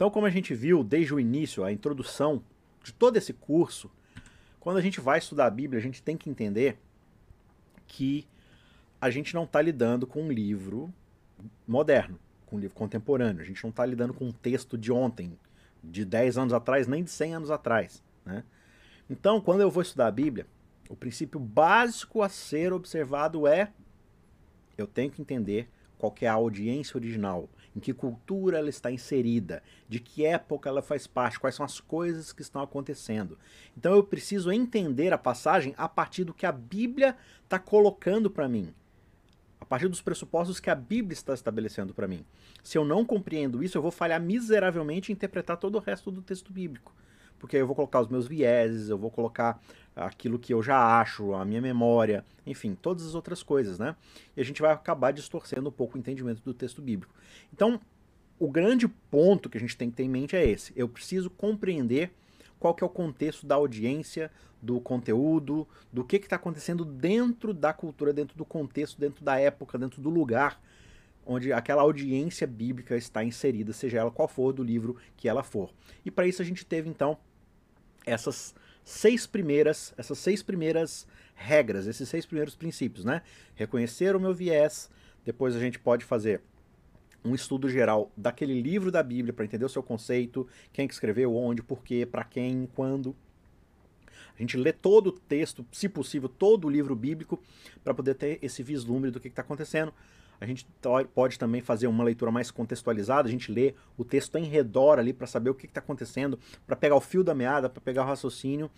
Então, como a gente viu desde o início, a introdução de todo esse curso, quando a gente vai estudar a Bíblia, a gente tem que entender que a gente não está lidando com um livro moderno, com um livro contemporâneo. A gente não está lidando com um texto de ontem, de 10 anos atrás, nem de 100 anos atrás. Né? Então, quando eu vou estudar a Bíblia, o princípio básico a ser observado é eu tenho que entender qual que é a audiência original, em que cultura ela está inserida, de que época ela faz parte, quais são as coisas que estão acontecendo. Então eu preciso entender a passagem a partir do que a Bíblia está colocando para mim, a partir dos pressupostos que a Bíblia está estabelecendo para mim. Se eu não compreendo isso, eu vou falhar miseravelmente em interpretar todo o resto do texto bíblico porque eu vou colocar os meus vieses, eu vou colocar aquilo que eu já acho, a minha memória, enfim, todas as outras coisas, né? E a gente vai acabar distorcendo um pouco o entendimento do texto bíblico. Então, o grande ponto que a gente tem que ter em mente é esse. Eu preciso compreender qual que é o contexto da audiência, do conteúdo, do que está acontecendo dentro da cultura, dentro do contexto, dentro da época, dentro do lugar onde aquela audiência bíblica está inserida, seja ela qual for do livro que ela for. E para isso a gente teve então essas seis primeiras, essas seis primeiras regras, esses seis primeiros princípios, né? Reconhecer o meu viés, depois a gente pode fazer um estudo geral daquele livro da Bíblia para entender o seu conceito, quem que escreveu, onde, por quê, para quem, quando. A gente lê todo o texto, se possível, todo o livro bíblico, para poder ter esse vislumbre do que está acontecendo. A gente pode também fazer uma leitura mais contextualizada, a gente lê o texto em redor ali para saber o que está acontecendo, para pegar o fio da meada, para pegar o raciocínio.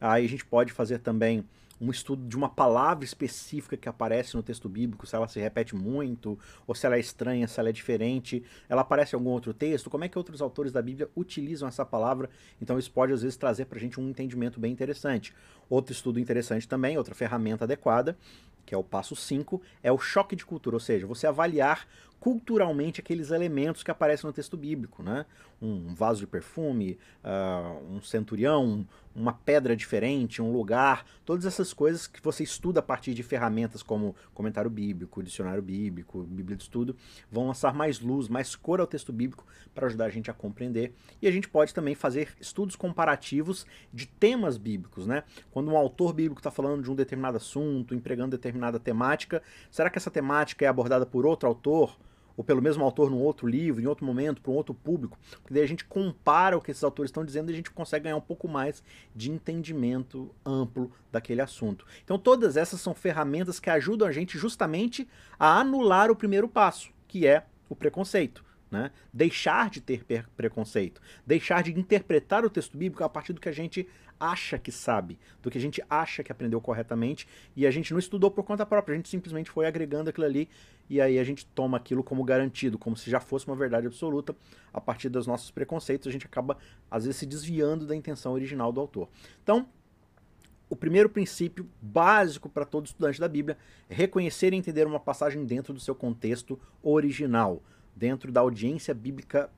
Aí a gente pode fazer também um estudo de uma palavra específica que aparece no texto bíblico, se ela se repete muito, ou se ela é estranha, se ela é diferente, ela aparece em algum outro texto, como é que outros autores da Bíblia utilizam essa palavra, então isso pode às vezes trazer para a gente um entendimento bem interessante. Outro estudo interessante também, outra ferramenta adequada, que é o passo 5, é o choque de cultura, ou seja, você avaliar culturalmente aqueles elementos que aparecem no texto bíblico, né? Um vaso de perfume, uh, um centurião, uma pedra diferente, um lugar, todas essas coisas que você estuda a partir de ferramentas como comentário bíblico, dicionário bíblico, bíblia de estudo, vão lançar mais luz, mais cor ao texto bíblico para ajudar a gente a compreender. E a gente pode também fazer estudos comparativos de temas bíblicos, né? Quando um autor bíblico está falando de um determinado assunto, empregando determinada temática, será que essa temática é abordada por outro autor? Ou pelo mesmo autor num outro livro, em outro momento, para um outro público, porque daí a gente compara o que esses autores estão dizendo e a gente consegue ganhar um pouco mais de entendimento amplo daquele assunto. Então todas essas são ferramentas que ajudam a gente justamente a anular o primeiro passo, que é o preconceito. Né? Deixar de ter preconceito, deixar de interpretar o texto bíblico a partir do que a gente acha que sabe, do que a gente acha que aprendeu corretamente e a gente não estudou por conta própria, a gente simplesmente foi agregando aquilo ali e aí a gente toma aquilo como garantido, como se já fosse uma verdade absoluta. A partir dos nossos preconceitos, a gente acaba às vezes se desviando da intenção original do autor. Então, o primeiro princípio básico para todo estudante da Bíblia é reconhecer e entender uma passagem dentro do seu contexto original dentro da audiência bíblica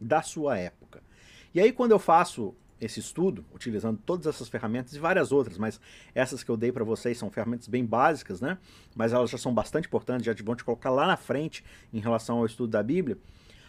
da sua época. E aí, quando eu faço esse estudo, utilizando todas essas ferramentas e várias outras, mas essas que eu dei para vocês são ferramentas bem básicas, né? Mas elas já são bastante importantes, já vão te colocar lá na frente em relação ao estudo da Bíblia.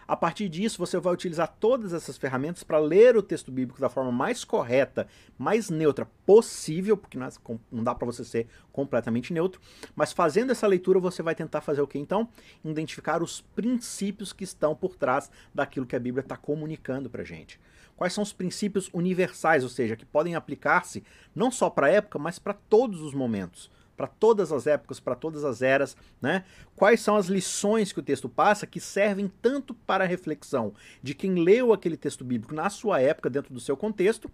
A partir disso, você vai utilizar todas essas ferramentas para ler o texto bíblico da forma mais correta, mais neutra possível, porque não é dá para você ser completamente neutro, mas fazendo essa leitura você vai tentar fazer o que então? Identificar os princípios que estão por trás daquilo que a Bíblia está comunicando para gente. Quais são os princípios universais, ou seja, que podem aplicar-se não só para a época, mas para todos os momentos para todas as épocas, para todas as eras, né? Quais são as lições que o texto passa que servem tanto para a reflexão de quem leu aquele texto bíblico na sua época, dentro do seu contexto,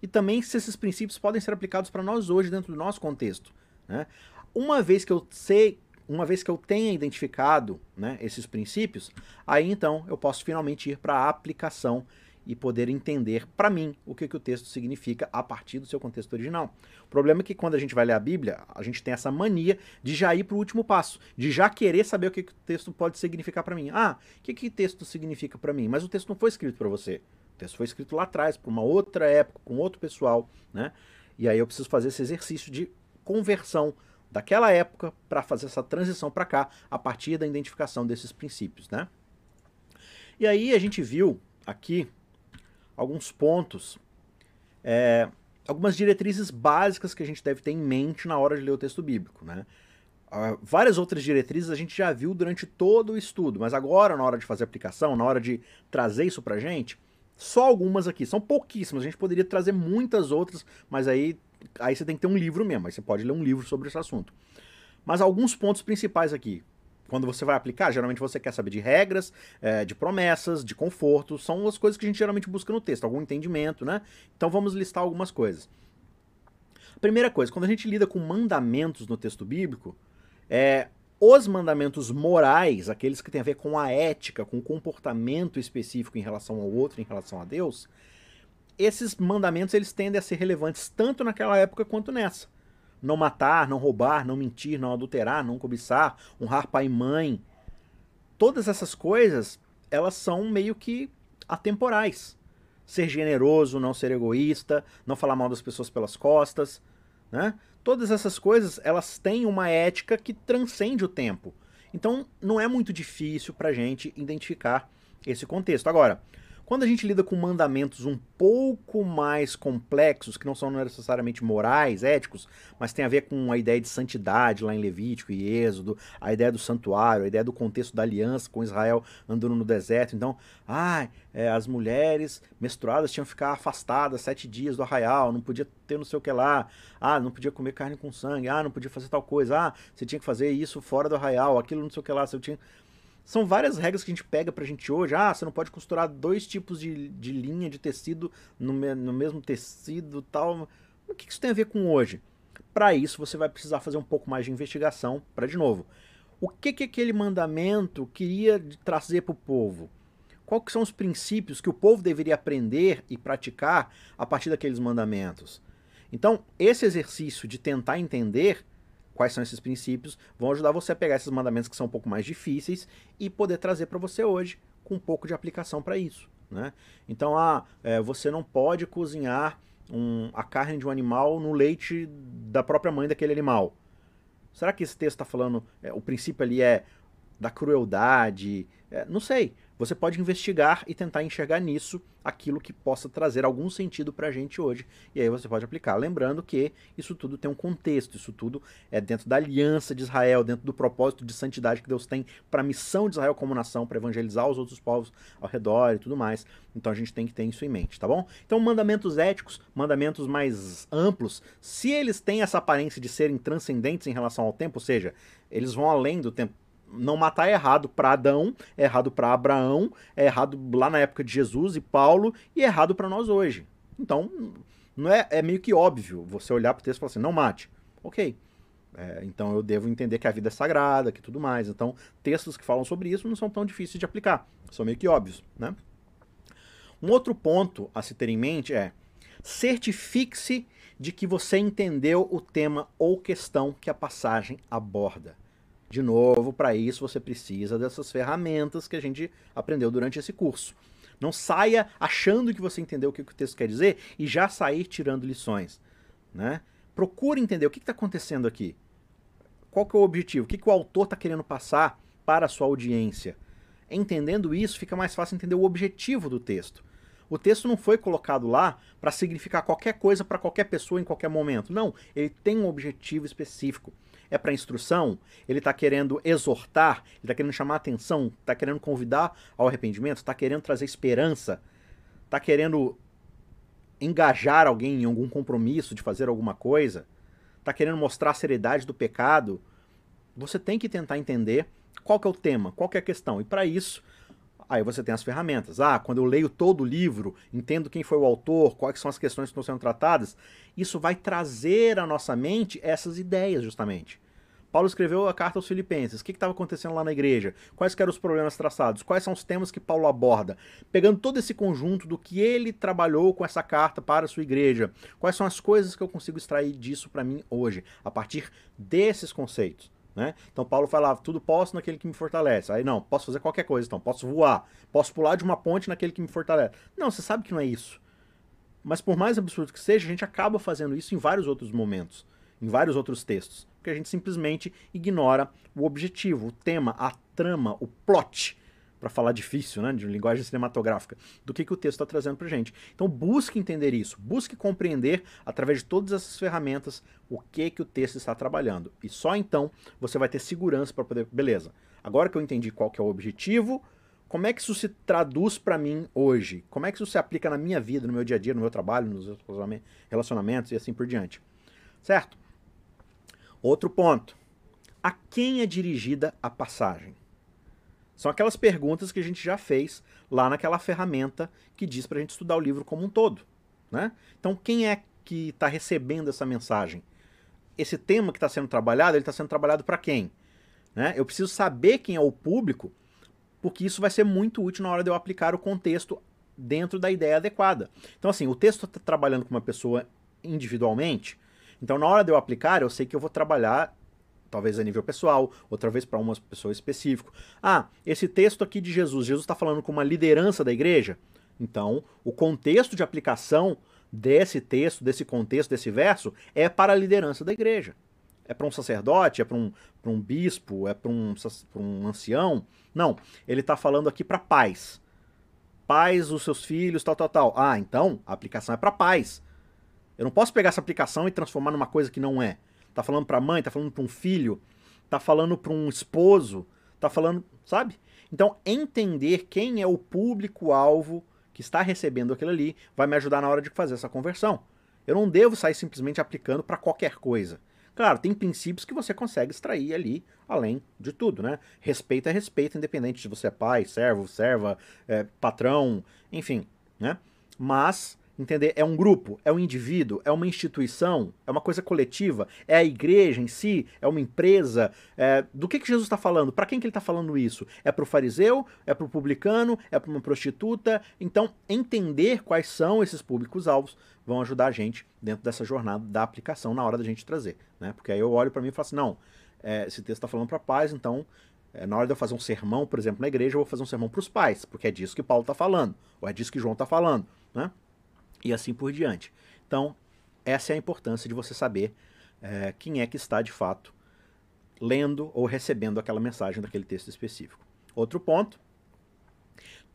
e também se esses princípios podem ser aplicados para nós hoje, dentro do nosso contexto. Né? Uma vez que eu sei, uma vez que eu tenha identificado né, esses princípios, aí então eu posso finalmente ir para a aplicação e poder entender para mim o que, que o texto significa a partir do seu contexto original. O problema é que quando a gente vai ler a Bíblia, a gente tem essa mania de já ir para o último passo, de já querer saber o que, que o texto pode significar para mim. Ah, o que, que o texto significa para mim? Mas o texto não foi escrito para você. O texto foi escrito lá atrás, para uma outra época, com outro pessoal, né? E aí eu preciso fazer esse exercício de conversão daquela época para fazer essa transição para cá, a partir da identificação desses princípios, né? E aí a gente viu aqui alguns pontos, é, algumas diretrizes básicas que a gente deve ter em mente na hora de ler o texto bíblico. Né? Uh, várias outras diretrizes a gente já viu durante todo o estudo, mas agora, na hora de fazer aplicação, na hora de trazer isso pra gente, só algumas aqui, são pouquíssimas, a gente poderia trazer muitas outras, mas aí, aí você tem que ter um livro mesmo, aí você pode ler um livro sobre esse assunto. Mas alguns pontos principais aqui. Quando você vai aplicar, geralmente você quer saber de regras, é, de promessas, de conforto, são as coisas que a gente geralmente busca no texto, algum entendimento, né? Então vamos listar algumas coisas. Primeira coisa, quando a gente lida com mandamentos no texto bíblico, é, os mandamentos morais, aqueles que têm a ver com a ética, com o comportamento específico em relação ao outro, em relação a Deus, esses mandamentos eles tendem a ser relevantes tanto naquela época quanto nessa não matar, não roubar, não mentir, não adulterar, não cobiçar, honrar pai e mãe. Todas essas coisas, elas são meio que atemporais. Ser generoso, não ser egoísta, não falar mal das pessoas pelas costas, né? Todas essas coisas, elas têm uma ética que transcende o tempo. Então, não é muito difícil para a gente identificar esse contexto. Agora, quando a gente lida com mandamentos um pouco mais complexos, que não são necessariamente morais, éticos, mas tem a ver com a ideia de santidade lá em Levítico e Êxodo, a ideia do santuário, a ideia do contexto da aliança com Israel andando no deserto. Então, ah, é, as mulheres menstruadas tinham que ficar afastadas sete dias do arraial, não podia ter não sei o que lá, ah, não podia comer carne com sangue, ah, não podia fazer tal coisa, ah, você tinha que fazer isso fora do arraial, aquilo não sei o que lá, você tinha são várias regras que a gente pega pra gente hoje. Ah, você não pode costurar dois tipos de, de linha de tecido no, me, no mesmo tecido tal. O que isso tem a ver com hoje? Para isso, você vai precisar fazer um pouco mais de investigação para, de novo, o que, que aquele mandamento queria trazer para o povo? Quais são os princípios que o povo deveria aprender e praticar a partir daqueles mandamentos? Então, esse exercício de tentar entender quais são esses princípios, vão ajudar você a pegar esses mandamentos que são um pouco mais difíceis e poder trazer para você hoje com um pouco de aplicação para isso. Né? Então, ah, é, você não pode cozinhar um, a carne de um animal no leite da própria mãe daquele animal. Será que esse texto está falando, é, o princípio ali é da crueldade? É, não sei. Você pode investigar e tentar enxergar nisso aquilo que possa trazer algum sentido para a gente hoje. E aí você pode aplicar. Lembrando que isso tudo tem um contexto, isso tudo é dentro da aliança de Israel, dentro do propósito de santidade que Deus tem para a missão de Israel como nação, para evangelizar os outros povos ao redor e tudo mais. Então a gente tem que ter isso em mente, tá bom? Então, mandamentos éticos, mandamentos mais amplos, se eles têm essa aparência de serem transcendentes em relação ao tempo, ou seja, eles vão além do tempo não matar é errado para Adão, é errado para Abraão, é errado lá na época de Jesus e Paulo e é errado para nós hoje. Então, não é, é meio que óbvio você olhar para o texto e falar assim, não mate. Ok. É, então eu devo entender que a vida é sagrada, que tudo mais. Então, textos que falam sobre isso não são tão difíceis de aplicar. São meio que óbvios, né? Um outro ponto a se ter em mente é certifique-se de que você entendeu o tema ou questão que a passagem aborda. De novo, para isso você precisa dessas ferramentas que a gente aprendeu durante esse curso. Não saia achando que você entendeu o que o texto quer dizer e já sair tirando lições. Né? Procure entender o que está acontecendo aqui. Qual que é o objetivo? O que, que o autor está querendo passar para a sua audiência? Entendendo isso, fica mais fácil entender o objetivo do texto. O texto não foi colocado lá para significar qualquer coisa para qualquer pessoa em qualquer momento. Não, ele tem um objetivo específico é para instrução, ele está querendo exortar, ele está querendo chamar atenção, está querendo convidar ao arrependimento, está querendo trazer esperança, está querendo engajar alguém em algum compromisso de fazer alguma coisa, está querendo mostrar a seriedade do pecado, você tem que tentar entender qual que é o tema, qual que é a questão. E para isso, aí você tem as ferramentas. Ah, quando eu leio todo o livro, entendo quem foi o autor, quais são as questões que estão sendo tratadas, isso vai trazer à nossa mente essas ideias, justamente. Paulo escreveu a carta aos Filipenses. O que estava acontecendo lá na igreja? Quais eram os problemas traçados? Quais são os temas que Paulo aborda? Pegando todo esse conjunto do que ele trabalhou com essa carta para a sua igreja. Quais são as coisas que eu consigo extrair disso para mim hoje, a partir desses conceitos? Né? Então Paulo falava, tudo posso naquele que me fortalece. Aí não, posso fazer qualquer coisa, então posso voar, posso pular de uma ponte naquele que me fortalece. Não, você sabe que não é isso. Mas por mais absurdo que seja, a gente acaba fazendo isso em vários outros momentos, em vários outros textos porque a gente simplesmente ignora o objetivo, o tema, a trama, o plot para falar difícil, né, de linguagem cinematográfica, do que, que o texto está trazendo para gente. Então busque entender isso, busque compreender através de todas essas ferramentas o que que o texto está trabalhando. E só então você vai ter segurança para poder, beleza. Agora que eu entendi qual que é o objetivo, como é que isso se traduz para mim hoje? Como é que isso se aplica na minha vida, no meu dia a dia, no meu trabalho, nos relacionamentos e assim por diante? Certo? Outro ponto. A quem é dirigida a passagem? São aquelas perguntas que a gente já fez lá naquela ferramenta que diz para a gente estudar o livro como um todo. Né? Então, quem é que está recebendo essa mensagem? Esse tema que está sendo trabalhado, ele está sendo trabalhado para quem? Né? Eu preciso saber quem é o público, porque isso vai ser muito útil na hora de eu aplicar o contexto dentro da ideia adequada. Então, assim, o texto está trabalhando com uma pessoa individualmente, então na hora de eu aplicar, eu sei que eu vou trabalhar talvez a nível pessoal, outra vez para uma pessoa específica. Ah, esse texto aqui de Jesus, Jesus está falando com uma liderança da igreja? Então, o contexto de aplicação desse texto, desse contexto, desse verso, é para a liderança da igreja. É para um sacerdote, é para um, um bispo, é para um, um ancião. Não, ele está falando aqui para pais. Pais, os seus filhos, tal, tal, tal. Ah, então a aplicação é para pais. Eu não posso pegar essa aplicação e transformar numa coisa que não é tá falando para a mãe, tá falando para um filho, tá falando para um esposo, tá falando, sabe? Então, entender quem é o público-alvo que está recebendo aquilo ali vai me ajudar na hora de fazer essa conversão. Eu não devo sair simplesmente aplicando para qualquer coisa. Claro, tem princípios que você consegue extrair ali, além de tudo, né? Respeito é respeito, independente se você é pai, servo, serva, é, patrão, enfim, né? Mas Entender? É um grupo, é um indivíduo, é uma instituição, é uma coisa coletiva, é a igreja em si, é uma empresa. É... Do que, que Jesus está falando? Para quem que ele está falando isso? É para o fariseu? É para o publicano? É para uma prostituta? Então, entender quais são esses públicos-alvos vão ajudar a gente dentro dessa jornada da aplicação na hora da gente trazer. Né? Porque aí eu olho para mim e falo assim: não, é, esse texto está falando para paz, então é, na hora de eu fazer um sermão, por exemplo, na igreja, eu vou fazer um sermão para os pais, porque é disso que Paulo está falando, ou é disso que João está falando. Né? E assim por diante. Então, essa é a importância de você saber é, quem é que está de fato lendo ou recebendo aquela mensagem daquele texto específico. Outro ponto,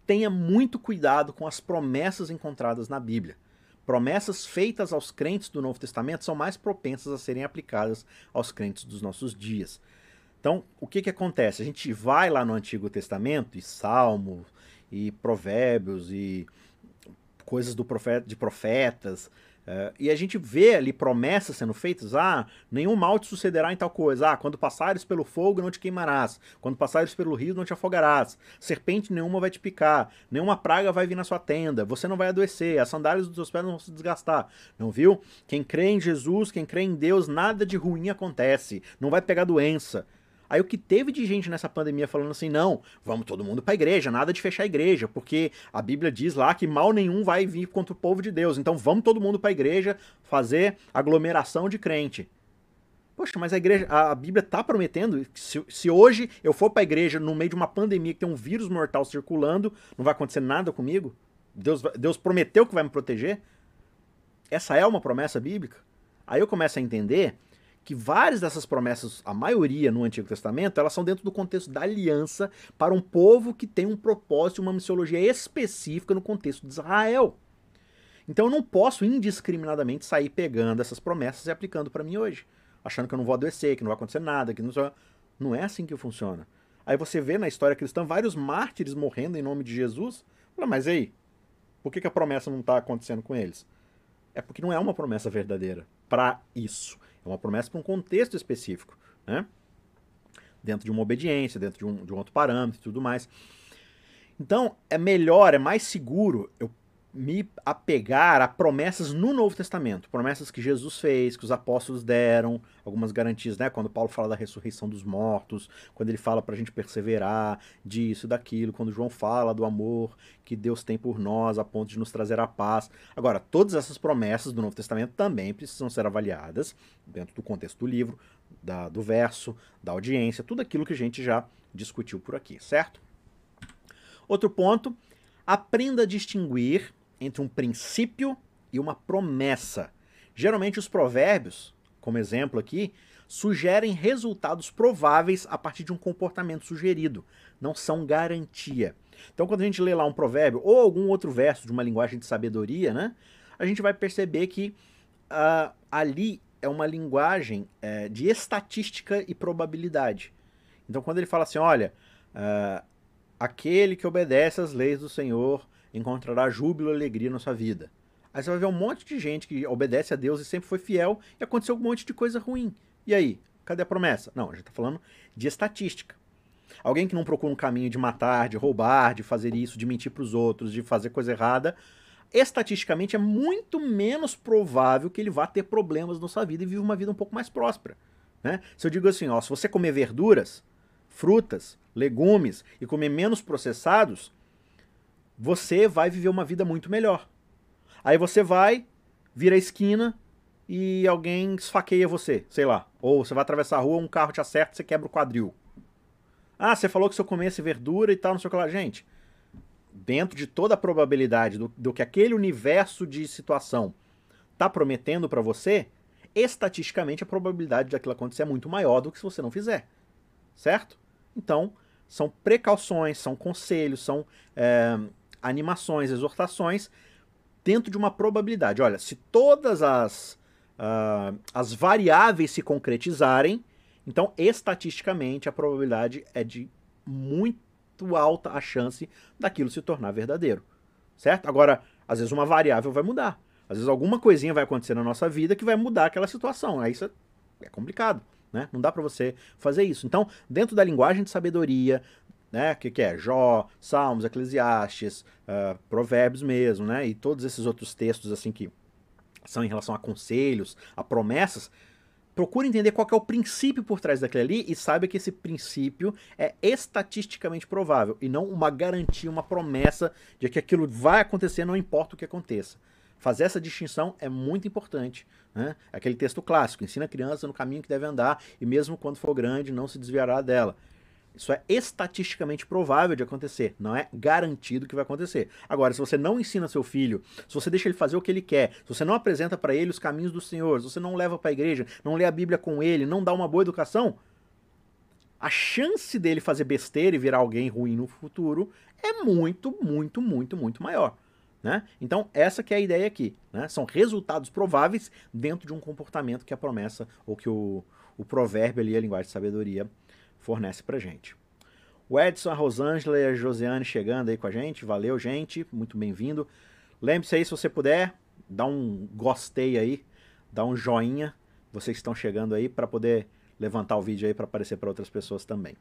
tenha muito cuidado com as promessas encontradas na Bíblia. Promessas feitas aos crentes do Novo Testamento são mais propensas a serem aplicadas aos crentes dos nossos dias. Então, o que, que acontece? A gente vai lá no Antigo Testamento, e Salmos, e Provérbios, e coisas do profeta, de profetas. Uh, e a gente vê ali promessas sendo feitas: ah, nenhum mal te sucederá em tal coisa. Ah, quando passares pelo fogo não te queimarás. Quando passares pelo rio não te afogarás. Serpente nenhuma vai te picar. Nenhuma praga vai vir na sua tenda. Você não vai adoecer. As sandálias dos seus pés não vão se desgastar. Não viu? Quem crê em Jesus, quem crê em Deus, nada de ruim acontece. Não vai pegar doença. Aí o que teve de gente nessa pandemia falando assim, não, vamos todo mundo para a igreja, nada de fechar a igreja, porque a Bíblia diz lá que mal nenhum vai vir contra o povo de Deus. Então vamos todo mundo para a igreja fazer aglomeração de crente. Poxa, mas a igreja, a Bíblia está prometendo que se, se, hoje eu for para a igreja no meio de uma pandemia que tem um vírus mortal circulando, não vai acontecer nada comigo? Deus, Deus prometeu que vai me proteger? Essa é uma promessa bíblica? Aí eu começo a entender que várias dessas promessas, a maioria no Antigo Testamento, elas são dentro do contexto da aliança para um povo que tem um propósito, uma missiologia específica no contexto de Israel. Então eu não posso indiscriminadamente sair pegando essas promessas e aplicando para mim hoje, achando que eu não vou adoecer, que não vai acontecer nada, que não não é assim que funciona. Aí você vê na história cristã vários mártires morrendo em nome de Jesus. Fala, mas aí, por que, que a promessa não está acontecendo com eles? É porque não é uma promessa verdadeira para isso. É uma promessa para um contexto específico, né? Dentro de uma obediência, dentro de um, de um outro parâmetro e tudo mais. Então, é melhor, é mais seguro eu me apegar a promessas no Novo Testamento, promessas que Jesus fez, que os apóstolos deram, algumas garantias, né? Quando Paulo fala da ressurreição dos mortos, quando ele fala para a gente perseverar, disso, daquilo, quando João fala do amor que Deus tem por nós a ponto de nos trazer a paz. Agora, todas essas promessas do Novo Testamento também precisam ser avaliadas dentro do contexto do livro, da, do verso, da audiência, tudo aquilo que a gente já discutiu por aqui, certo? Outro ponto, aprenda a distinguir entre um princípio e uma promessa. Geralmente os provérbios como exemplo aqui, sugerem resultados prováveis a partir de um comportamento sugerido, não são garantia. Então, quando a gente lê lá um provérbio ou algum outro verso de uma linguagem de sabedoria, né, a gente vai perceber que uh, ali é uma linguagem uh, de estatística e probabilidade. Então, quando ele fala assim, olha, uh, aquele que obedece às leis do Senhor encontrará júbilo e alegria na sua vida. Aí você vai ver um monte de gente que obedece a Deus e sempre foi fiel e aconteceu um monte de coisa ruim. E aí? Cadê a promessa? Não, a gente está falando de estatística. Alguém que não procura um caminho de matar, de roubar, de fazer isso, de mentir para os outros, de fazer coisa errada, estatisticamente é muito menos provável que ele vá ter problemas na sua vida e viva uma vida um pouco mais próspera. Né? Se eu digo assim, ó, se você comer verduras, frutas, legumes e comer menos processados, você vai viver uma vida muito melhor. Aí você vai, vira a esquina e alguém esfaqueia você, sei lá. Ou você vai atravessar a rua, um carro te acerta, você quebra o quadril. Ah, você falou que se eu comesse verdura e tal, não sei o que lá. Gente, dentro de toda a probabilidade do, do que aquele universo de situação tá prometendo para você, estatisticamente a probabilidade daquilo acontecer é muito maior do que se você não fizer. Certo? Então, são precauções, são conselhos, são é, animações, exortações dentro de uma probabilidade. Olha, se todas as, uh, as variáveis se concretizarem, então, estatisticamente, a probabilidade é de muito alta a chance daquilo se tornar verdadeiro. Certo? Agora, às vezes uma variável vai mudar. Às vezes alguma coisinha vai acontecer na nossa vida que vai mudar aquela situação. Aí isso é complicado, né? Não dá para você fazer isso. Então, dentro da linguagem de sabedoria, né? Que, que é Jó, Salmos, Eclesiastes, uh, Provérbios mesmo, né? E todos esses outros textos assim que são em relação a conselhos, a promessas, procure entender qual é o princípio por trás daquele ali e saiba que esse princípio é estatisticamente provável e não uma garantia, uma promessa de que aquilo vai acontecer, não importa o que aconteça. Fazer essa distinção é muito importante. Né? Aquele texto clássico: ensina a criança no caminho que deve andar e, mesmo quando for grande, não se desviará dela. Isso é estatisticamente provável de acontecer, não é garantido que vai acontecer. Agora, se você não ensina seu filho, se você deixa ele fazer o que ele quer, se você não apresenta para ele os caminhos do Senhor, se você não leva para a igreja, não lê a Bíblia com ele, não dá uma boa educação, a chance dele fazer besteira e virar alguém ruim no futuro é muito, muito, muito, muito maior. Né? Então, essa que é a ideia aqui. Né? São resultados prováveis dentro de um comportamento que a promessa ou que o, o provérbio ali, a linguagem de sabedoria, fornece pra gente. O Edson, a Rosângela e a Josiane chegando aí com a gente. Valeu, gente. Muito bem-vindo. Lembre-se aí, se você puder, dá um gostei aí, dá um joinha, vocês que estão chegando aí, para poder levantar o vídeo aí para aparecer para outras pessoas também.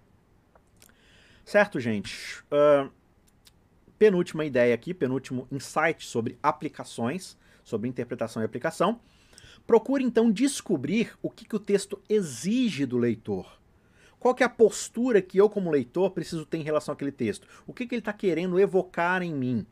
Certo, gente? Uh, penúltima ideia aqui, penúltimo insight sobre aplicações, sobre interpretação e aplicação. Procure então descobrir o que, que o texto exige do leitor. Qual que é a postura que eu, como leitor, preciso ter em relação àquele texto? O que, que ele está querendo evocar em mim?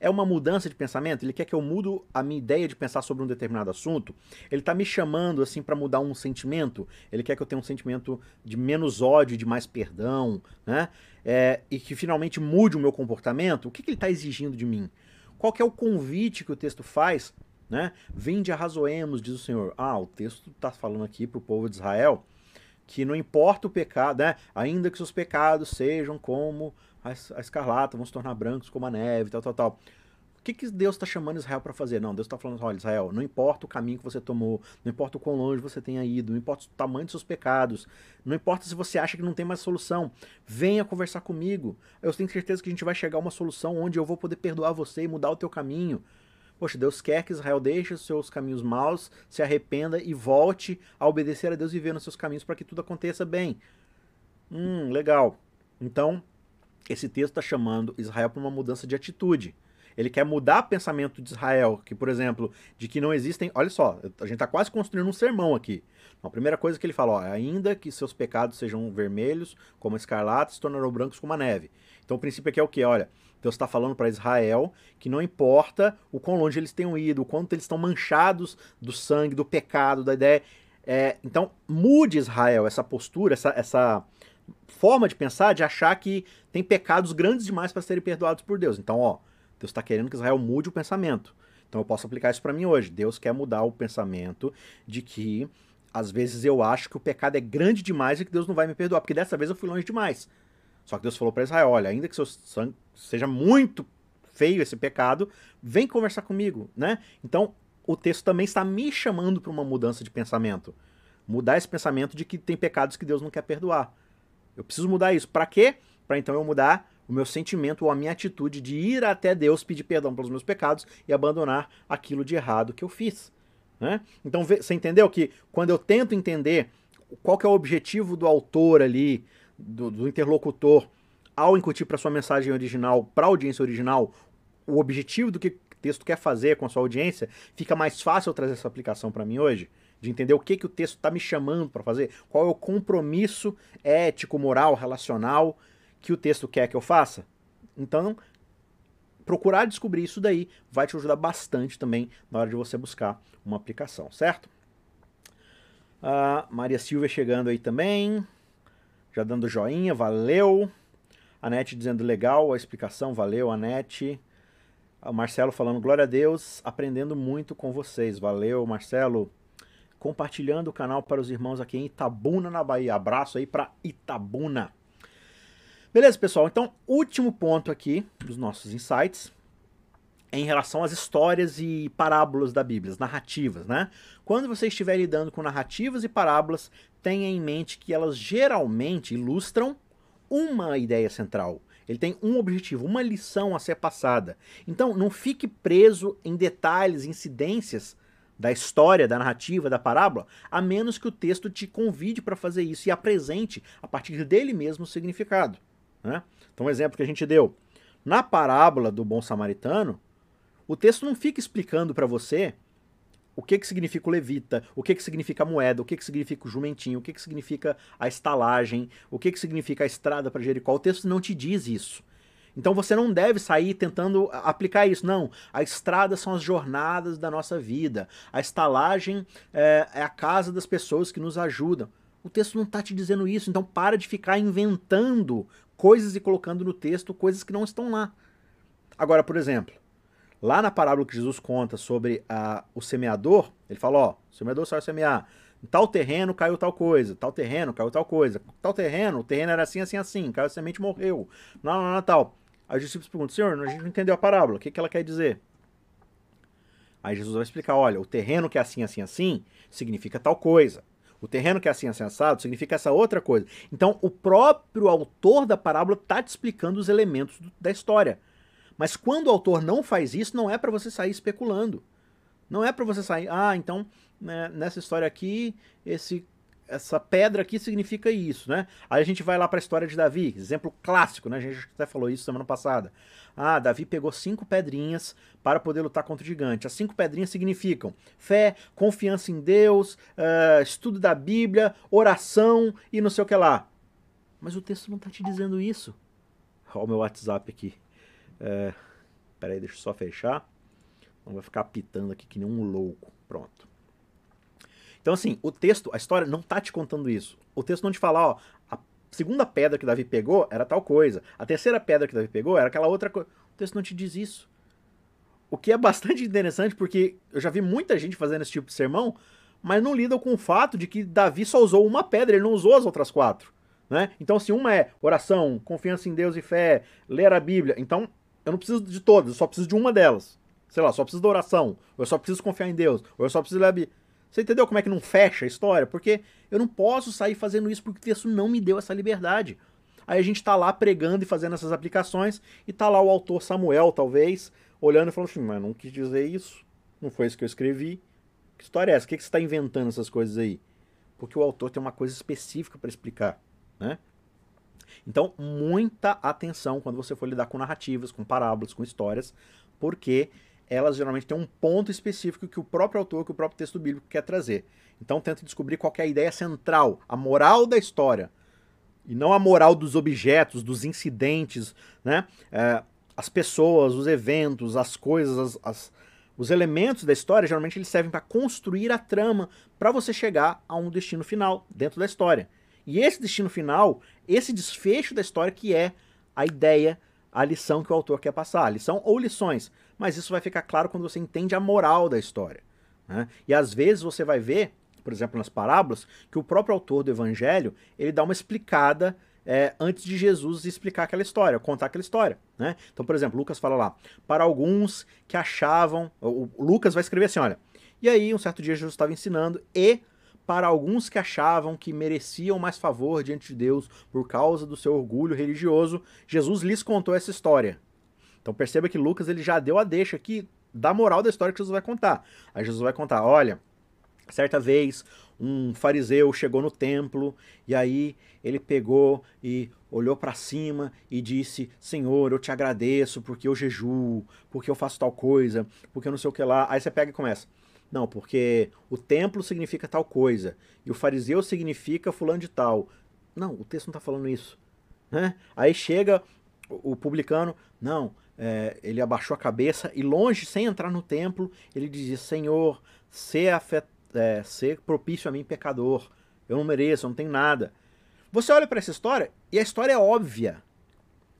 É uma mudança de pensamento? Ele quer que eu mudo a minha ideia de pensar sobre um determinado assunto? Ele está me chamando assim para mudar um sentimento? Ele quer que eu tenha um sentimento de menos ódio, de mais perdão, né? É, e que finalmente mude o meu comportamento? O que, que ele está exigindo de mim? Qual que é o convite que o texto faz? Né? Vinde arrazoemos, diz o Senhor. Ah, o texto está falando aqui para o povo de Israel que não importa o pecado, né? Ainda que seus pecados sejam como a, escarlata, vão se tornar brancos como a neve, tal, tal, tal. O que, que Deus está chamando Israel para fazer? Não, Deus está falando, olha, Israel, não importa o caminho que você tomou, não importa o quão longe você tenha ido, não importa o tamanho dos seus pecados, não importa se você acha que não tem mais solução, venha conversar comigo. Eu tenho certeza que a gente vai chegar a uma solução onde eu vou poder perdoar você e mudar o teu caminho. Poxa, Deus quer que Israel deixe os seus caminhos maus, se arrependa e volte a obedecer a Deus e viver nos seus caminhos para que tudo aconteça bem. Hum, legal. Então, esse texto está chamando Israel para uma mudança de atitude. Ele quer mudar o pensamento de Israel, que, por exemplo, de que não existem. Olha só, a gente está quase construindo um sermão aqui. A primeira coisa que ele fala, ó, ainda que seus pecados sejam vermelhos, como escarlate, se tornarão brancos como a neve. Então o princípio aqui é o que? Olha, Deus está falando para Israel que não importa o quão longe eles tenham ido, o quanto eles estão manchados do sangue, do pecado, da ideia. É, então, mude Israel essa postura, essa, essa forma de pensar, de achar que tem pecados grandes demais para serem perdoados por Deus. Então, ó, Deus está querendo que Israel mude o pensamento. Então, eu posso aplicar isso para mim hoje. Deus quer mudar o pensamento de que às vezes eu acho que o pecado é grande demais e que Deus não vai me perdoar, porque dessa vez eu fui longe demais. Só que Deus falou para Israel: olha, ainda que seu sangue seja muito feio esse pecado, vem conversar comigo, né? Então, o texto também está me chamando para uma mudança de pensamento. Mudar esse pensamento de que tem pecados que Deus não quer perdoar. Eu preciso mudar isso. Para quê? Para então eu mudar o meu sentimento ou a minha atitude de ir até Deus pedir perdão pelos meus pecados e abandonar aquilo de errado que eu fiz. Né? Então você entendeu que quando eu tento entender qual que é o objetivo do autor ali, do, do interlocutor, ao incutir para sua mensagem original, para a audiência original, o objetivo do que o texto quer fazer com a sua audiência, fica mais fácil trazer essa aplicação para mim hoje? De entender o que, que o texto está me chamando para fazer, qual é o compromisso ético, moral, relacional que o texto quer que eu faça? Então, procurar descobrir isso daí vai te ajudar bastante também na hora de você buscar uma aplicação, certo? Uh, Maria Silvia chegando aí também, já dando joinha, valeu. Anete dizendo legal a explicação, valeu, Anete. O Marcelo falando, glória a Deus, aprendendo muito com vocês. Valeu, Marcelo. Compartilhando o canal para os irmãos aqui em Itabuna, na Bahia. Abraço aí para Itabuna. Beleza, pessoal? Então, último ponto aqui dos nossos insights em relação às histórias e parábolas da Bíblia, as narrativas, né? Quando você estiver lidando com narrativas e parábolas, tenha em mente que elas geralmente ilustram uma ideia central. Ele tem um objetivo, uma lição a ser passada. Então, não fique preso em detalhes, incidências da história, da narrativa, da parábola, a menos que o texto te convide para fazer isso e apresente, a partir dele mesmo, o significado. Né? Então, um exemplo que a gente deu. Na parábola do bom samaritano, o texto não fica explicando para você o que, que significa o levita, o que, que significa a moeda, o que, que significa o jumentinho, o que, que significa a estalagem, o que, que significa a estrada para Jericó. O texto não te diz isso. Então você não deve sair tentando aplicar isso. Não. A estrada são as jornadas da nossa vida. A estalagem é, é a casa das pessoas que nos ajudam. O texto não está te dizendo isso. Então para de ficar inventando coisas e colocando no texto coisas que não estão lá. Agora, por exemplo, lá na parábola que Jesus conta sobre a, o semeador, ele fala: ó, o semeador saiu semear. Em tal terreno caiu tal coisa, tal terreno caiu tal coisa, tal terreno, o terreno era assim, assim, assim, caiu a semente morreu. Não, não, não, tal. Aí os discípulos perguntam: Senhor, a gente não entendeu a parábola, o que, que ela quer dizer? Aí Jesus vai explicar: olha, o terreno que é assim, assim, assim, significa tal coisa. O terreno que é assim, assim, assado, significa essa outra coisa. Então, o próprio autor da parábola está te explicando os elementos da história. Mas quando o autor não faz isso, não é para você sair especulando. Não é para você sair, ah, então, né, nessa história aqui, esse essa pedra aqui significa isso, né? Aí a gente vai lá para a história de Davi, exemplo clássico, né? A gente até falou isso semana passada. Ah, Davi pegou cinco pedrinhas para poder lutar contra o gigante. As cinco pedrinhas significam fé, confiança em Deus, uh, estudo da Bíblia, oração e não sei o que lá. Mas o texto não está te dizendo isso. Olha o meu WhatsApp aqui. É, peraí, deixa eu só fechar. Não vai ficar pitando aqui que nem um louco. Pronto. Então, assim, o texto, a história não tá te contando isso. O texto não te fala, ó, a segunda pedra que Davi pegou era tal coisa. A terceira pedra que Davi pegou era aquela outra coisa. O texto não te diz isso. O que é bastante interessante, porque eu já vi muita gente fazendo esse tipo de sermão, mas não lidam com o fato de que Davi só usou uma pedra, ele não usou as outras quatro. Né? Então, se uma é oração, confiança em Deus e fé, ler a Bíblia, então eu não preciso de todas, eu só preciso de uma delas. Sei lá, só preciso da oração, ou eu só preciso confiar em Deus, ou eu só preciso ler a Bíblia. Você entendeu como é que não fecha a história? Porque eu não posso sair fazendo isso porque o texto não me deu essa liberdade. Aí a gente tá lá pregando e fazendo essas aplicações, e tá lá o autor Samuel, talvez, olhando e falando assim, mas não quis dizer isso, não foi isso que eu escrevi. Que história é essa? Por que, que você está inventando essas coisas aí? Porque o autor tem uma coisa específica para explicar, né? Então, muita atenção quando você for lidar com narrativas, com parábolas, com histórias, porque elas geralmente têm um ponto específico que o próprio autor, que o próprio texto bíblico quer trazer. Então, tenta descobrir qual é a ideia central, a moral da história, e não a moral dos objetos, dos incidentes, né? É, as pessoas, os eventos, as coisas, as, as, os elementos da história, geralmente eles servem para construir a trama, para você chegar a um destino final dentro da história. E esse destino final, esse desfecho da história que é a ideia, a lição que o autor quer passar, a lição ou lições. Mas isso vai ficar claro quando você entende a moral da história. Né? E às vezes você vai ver, por exemplo, nas parábolas, que o próprio autor do evangelho, ele dá uma explicada é, antes de Jesus explicar aquela história, contar aquela história. Né? Então, por exemplo, Lucas fala lá, para alguns que achavam, o Lucas vai escrever assim, olha, e aí um certo dia Jesus estava ensinando e para alguns que achavam que mereciam mais favor diante de Deus por causa do seu orgulho religioso, Jesus lhes contou essa história. Então perceba que Lucas ele já deu a deixa aqui da moral da história que Jesus vai contar. Aí Jesus vai contar, olha, certa vez um fariseu chegou no templo e aí ele pegou e olhou para cima e disse: Senhor, eu te agradeço porque eu jejuo, porque eu faço tal coisa, porque eu não sei o que lá. Aí você pega e começa. Não, porque o templo significa tal coisa e o fariseu significa fulano de tal. Não, o texto não está falando isso. Né? Aí chega o publicano, não, é, ele abaixou a cabeça e longe, sem entrar no templo, ele dizia, Senhor, ser, afet, é, ser propício a mim pecador, eu não mereço, eu não tenho nada. Você olha para essa história e a história é óbvia.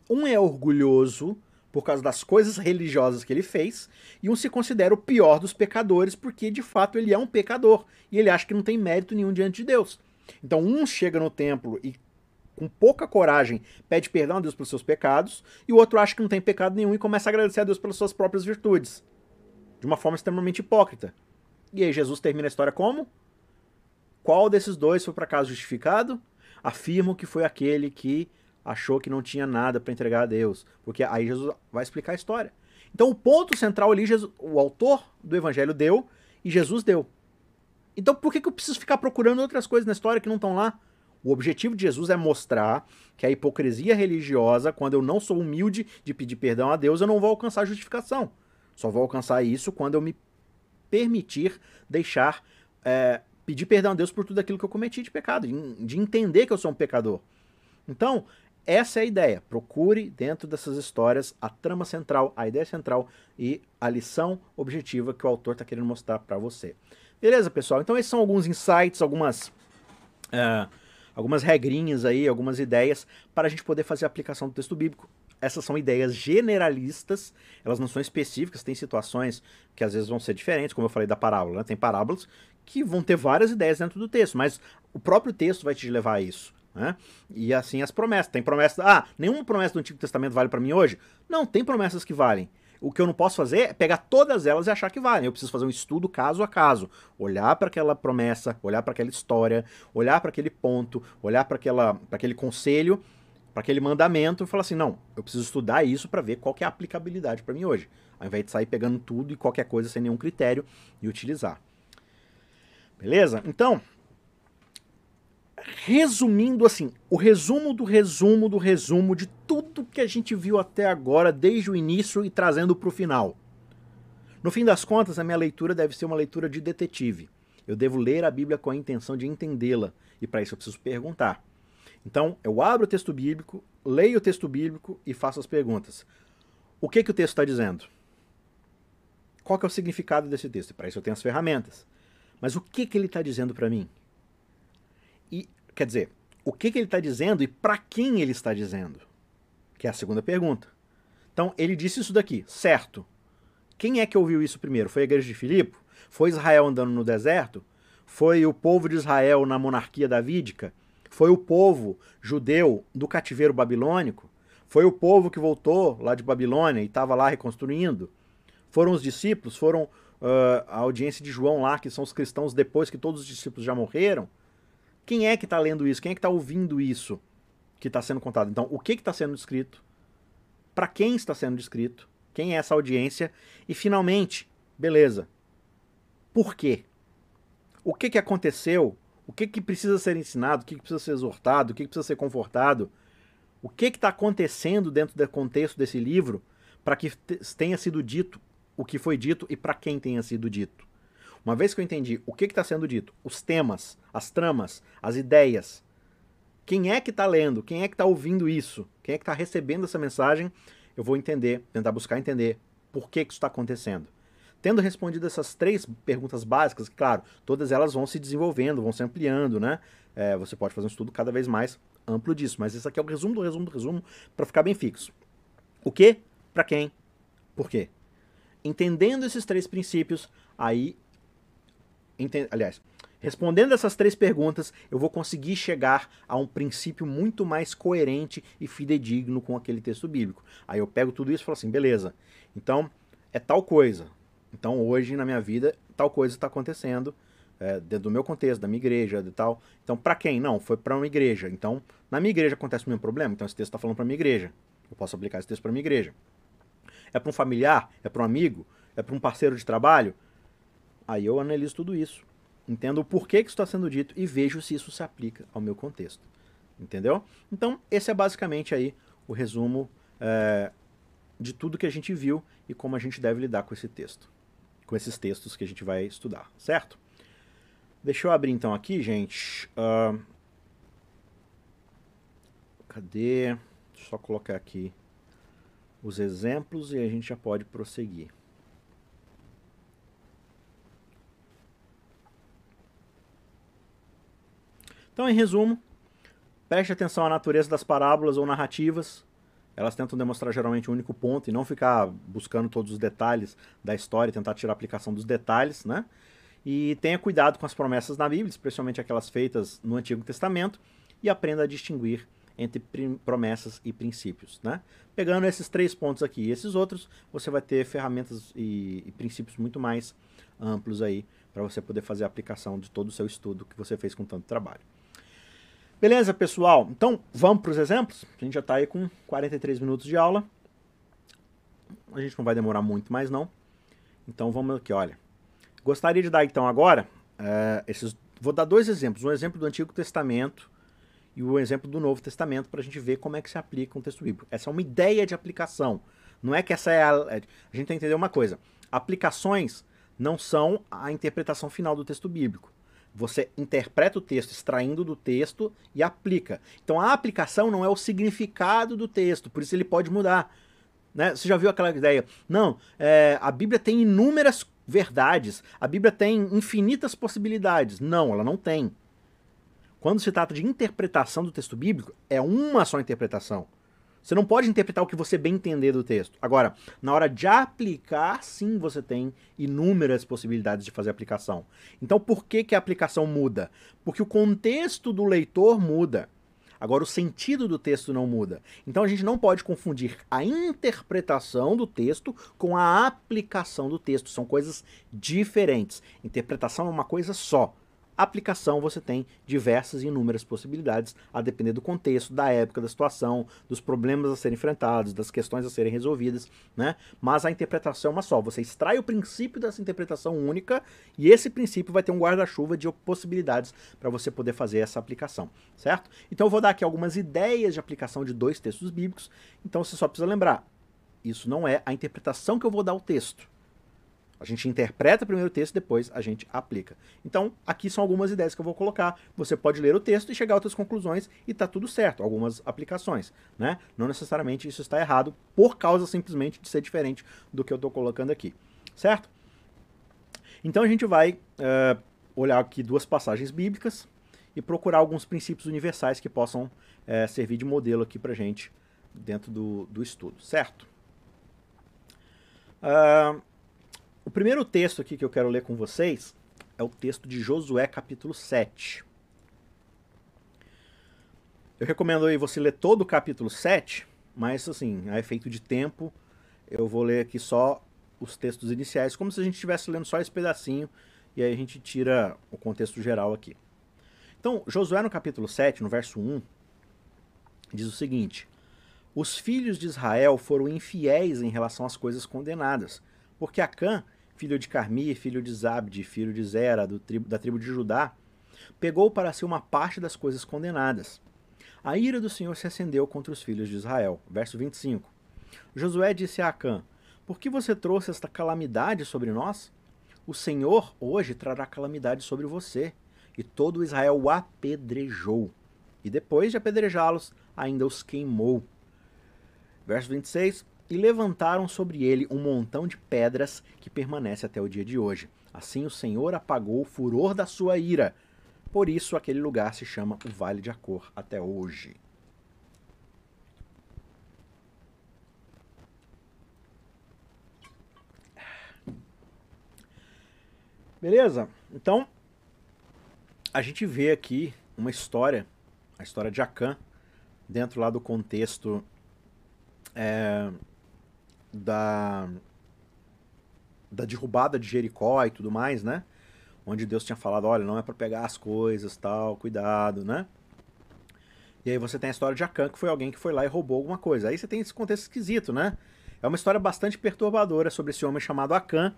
Um é orgulhoso por causa das coisas religiosas que ele fez, e um se considera o pior dos pecadores porque de fato ele é um pecador e ele acha que não tem mérito nenhum diante de Deus. Então um chega no templo e com pouca coragem pede perdão a Deus pelos seus pecados, e o outro acha que não tem pecado nenhum e começa a agradecer a Deus pelas suas próprias virtudes, de uma forma extremamente hipócrita. E aí Jesus termina a história como? Qual desses dois foi para casa justificado? Afirmo que foi aquele que achou que não tinha nada para entregar a Deus. Porque aí Jesus vai explicar a história. Então o ponto central ali, Jesus, o autor do evangelho deu e Jesus deu. Então por que, que eu preciso ficar procurando outras coisas na história que não estão lá? O objetivo de Jesus é mostrar que a hipocrisia religiosa, quando eu não sou humilde de pedir perdão a Deus, eu não vou alcançar justificação. Só vou alcançar isso quando eu me permitir deixar é, pedir perdão a Deus por tudo aquilo que eu cometi de pecado, de entender que eu sou um pecador. Então, essa é a ideia. Procure dentro dessas histórias a trama central, a ideia central e a lição objetiva que o autor está querendo mostrar para você. Beleza, pessoal? Então, esses são alguns insights, algumas. Uh, algumas regrinhas aí, algumas ideias para a gente poder fazer a aplicação do texto bíblico. Essas são ideias generalistas, elas não são específicas, tem situações que às vezes vão ser diferentes, como eu falei da parábola, né? tem parábolas que vão ter várias ideias dentro do texto, mas o próprio texto vai te levar a isso. Né? E assim as promessas. Tem promessas. Ah, nenhuma promessa do Antigo Testamento vale para mim hoje? Não, tem promessas que valem. O que eu não posso fazer é pegar todas elas e achar que valem. Eu preciso fazer um estudo caso a caso, olhar para aquela promessa, olhar para aquela história, olhar para aquele ponto, olhar para aquele conselho, para aquele mandamento e falar assim: não, eu preciso estudar isso para ver qual é a aplicabilidade para mim hoje, ao invés de sair pegando tudo e qualquer coisa sem nenhum critério e utilizar. Beleza? Então, resumindo assim, o resumo do resumo do resumo de tudo que a gente viu até agora, desde o início e trazendo para o final. No fim das contas, a minha leitura deve ser uma leitura de detetive. Eu devo ler a Bíblia com a intenção de entendê-la, e para isso eu preciso perguntar. Então, eu abro o texto bíblico, leio o texto bíblico e faço as perguntas. O que, que o texto está dizendo? Qual é o significado desse texto? Para isso eu tenho as ferramentas. Mas o que, que ele está dizendo para mim? E, quer dizer, o que, que ele está dizendo e para quem ele está dizendo? Que é a segunda pergunta. Então, ele disse isso daqui, certo. Quem é que ouviu isso primeiro? Foi a igreja de Filipe? Foi Israel andando no deserto? Foi o povo de Israel na monarquia davídica? Foi o povo judeu do cativeiro babilônico? Foi o povo que voltou lá de Babilônia e estava lá reconstruindo? Foram os discípulos? Foram uh, a audiência de João lá, que são os cristãos depois que todos os discípulos já morreram? Quem é que está lendo isso? Quem é que está ouvindo isso que está sendo contado? Então, o que está sendo descrito? Para quem está sendo descrito? Quem é essa audiência? E, finalmente, beleza. Por quê? O que, que aconteceu? O que, que precisa ser ensinado? O que, que precisa ser exortado? O que, que precisa ser confortado? O que está acontecendo dentro do contexto desse livro para que tenha sido dito o que foi dito e para quem tenha sido dito? Uma vez que eu entendi o que está sendo dito, os temas, as tramas, as ideias, quem é que está lendo, quem é que está ouvindo isso, quem é que está recebendo essa mensagem, eu vou entender, tentar buscar entender por que, que isso está acontecendo. Tendo respondido essas três perguntas básicas, claro, todas elas vão se desenvolvendo, vão se ampliando, né? É, você pode fazer um estudo cada vez mais amplo disso, mas esse aqui é o resumo do resumo do resumo para ficar bem fixo. O que? Para quem? Por quê? Entendendo esses três princípios, aí Aliás, Respondendo essas três perguntas, eu vou conseguir chegar a um princípio muito mais coerente e fidedigno com aquele texto bíblico. Aí eu pego tudo isso e falo assim, beleza, então é tal coisa. Então hoje na minha vida tal coisa está acontecendo é, dentro do meu contexto, da minha igreja, de tal. Então para quem? Não, foi para uma igreja. Então na minha igreja acontece o mesmo problema. Então esse texto está falando para minha igreja. Eu posso aplicar esse texto para minha igreja. É para um familiar? É para um amigo? É para um parceiro de trabalho? Aí eu analiso tudo isso entendo o porquê que está sendo dito e vejo se isso se aplica ao meu contexto. Entendeu? Então, esse é basicamente aí o resumo é, de tudo que a gente viu e como a gente deve lidar com esse texto. Com esses textos que a gente vai estudar, certo? Deixa eu abrir então aqui, gente. Uh, cadê? Só colocar aqui os exemplos e a gente já pode prosseguir. Então, em resumo, preste atenção à natureza das parábolas ou narrativas. Elas tentam demonstrar geralmente um único ponto e não ficar buscando todos os detalhes da história, tentar tirar a aplicação dos detalhes, né? E tenha cuidado com as promessas na Bíblia, especialmente aquelas feitas no Antigo Testamento, e aprenda a distinguir entre promessas e princípios, né? Pegando esses três pontos aqui e esses outros, você vai ter ferramentas e, e princípios muito mais amplos aí para você poder fazer a aplicação de todo o seu estudo que você fez com tanto trabalho. Beleza, pessoal? Então, vamos para os exemplos? A gente já está aí com 43 minutos de aula. A gente não vai demorar muito mais, não. Então, vamos aqui, olha. Gostaria de dar, então, agora, é, esses... Vou dar dois exemplos. Um exemplo do Antigo Testamento e o um exemplo do Novo Testamento para a gente ver como é que se aplica um texto bíblico. Essa é uma ideia de aplicação. Não é que essa é a... A gente tem que entender uma coisa. Aplicações não são a interpretação final do texto bíblico. Você interpreta o texto extraindo do texto e aplica. Então a aplicação não é o significado do texto, por isso ele pode mudar. Né? Você já viu aquela ideia? Não, é, a Bíblia tem inúmeras verdades, a Bíblia tem infinitas possibilidades. Não, ela não tem. Quando se trata de interpretação do texto bíblico, é uma só interpretação. Você não pode interpretar o que você bem entender do texto. Agora, na hora de aplicar, sim, você tem inúmeras possibilidades de fazer aplicação. Então, por que, que a aplicação muda? Porque o contexto do leitor muda. Agora, o sentido do texto não muda. Então, a gente não pode confundir a interpretação do texto com a aplicação do texto. São coisas diferentes. Interpretação é uma coisa só aplicação você tem diversas e inúmeras possibilidades, a depender do contexto, da época, da situação, dos problemas a serem enfrentados, das questões a serem resolvidas, né? Mas a interpretação é uma só. Você extrai o princípio dessa interpretação única e esse princípio vai ter um guarda-chuva de possibilidades para você poder fazer essa aplicação, certo? Então eu vou dar aqui algumas ideias de aplicação de dois textos bíblicos, então você só precisa lembrar, isso não é a interpretação que eu vou dar ao texto a gente interpreta primeiro o texto, depois a gente aplica. Então, aqui são algumas ideias que eu vou colocar. Você pode ler o texto e chegar a outras conclusões e tá tudo certo, algumas aplicações, né? Não necessariamente isso está errado por causa simplesmente de ser diferente do que eu estou colocando aqui, certo? Então a gente vai uh, olhar aqui duas passagens bíblicas e procurar alguns princípios universais que possam uh, servir de modelo aqui para gente dentro do, do estudo, certo? Uh, o primeiro texto aqui que eu quero ler com vocês é o texto de Josué, capítulo 7. Eu recomendo aí você ler todo o capítulo 7, mas assim, a efeito de tempo, eu vou ler aqui só os textos iniciais, como se a gente estivesse lendo só esse pedacinho, e aí a gente tira o contexto geral aqui. Então, Josué no capítulo 7, no verso 1, diz o seguinte: Os filhos de Israel foram infiéis em relação às coisas condenadas, porque Acã filho de Carmi, filho de Zabdi, filho de Zera, tribo, da tribo de Judá, pegou para si uma parte das coisas condenadas. A ira do Senhor se acendeu contra os filhos de Israel. Verso 25. Josué disse a Acã: Por que você trouxe esta calamidade sobre nós? O Senhor hoje trará calamidade sobre você. E todo Israel o apedrejou. E depois de apedrejá-los, ainda os queimou. Verso 26 e levantaram sobre ele um montão de pedras que permanece até o dia de hoje. Assim o Senhor apagou o furor da sua ira. Por isso aquele lugar se chama o Vale de Acor até hoje. Beleza? Então, a gente vê aqui uma história, a história de Acã, dentro lá do contexto é, da, da derrubada de Jericó e tudo mais, né? Onde Deus tinha falado, olha, não é para pegar as coisas, tal, cuidado, né? E aí você tem a história de Acã, que foi alguém que foi lá e roubou alguma coisa. Aí você tem esse contexto esquisito, né? É uma história bastante perturbadora sobre esse homem chamado Acã,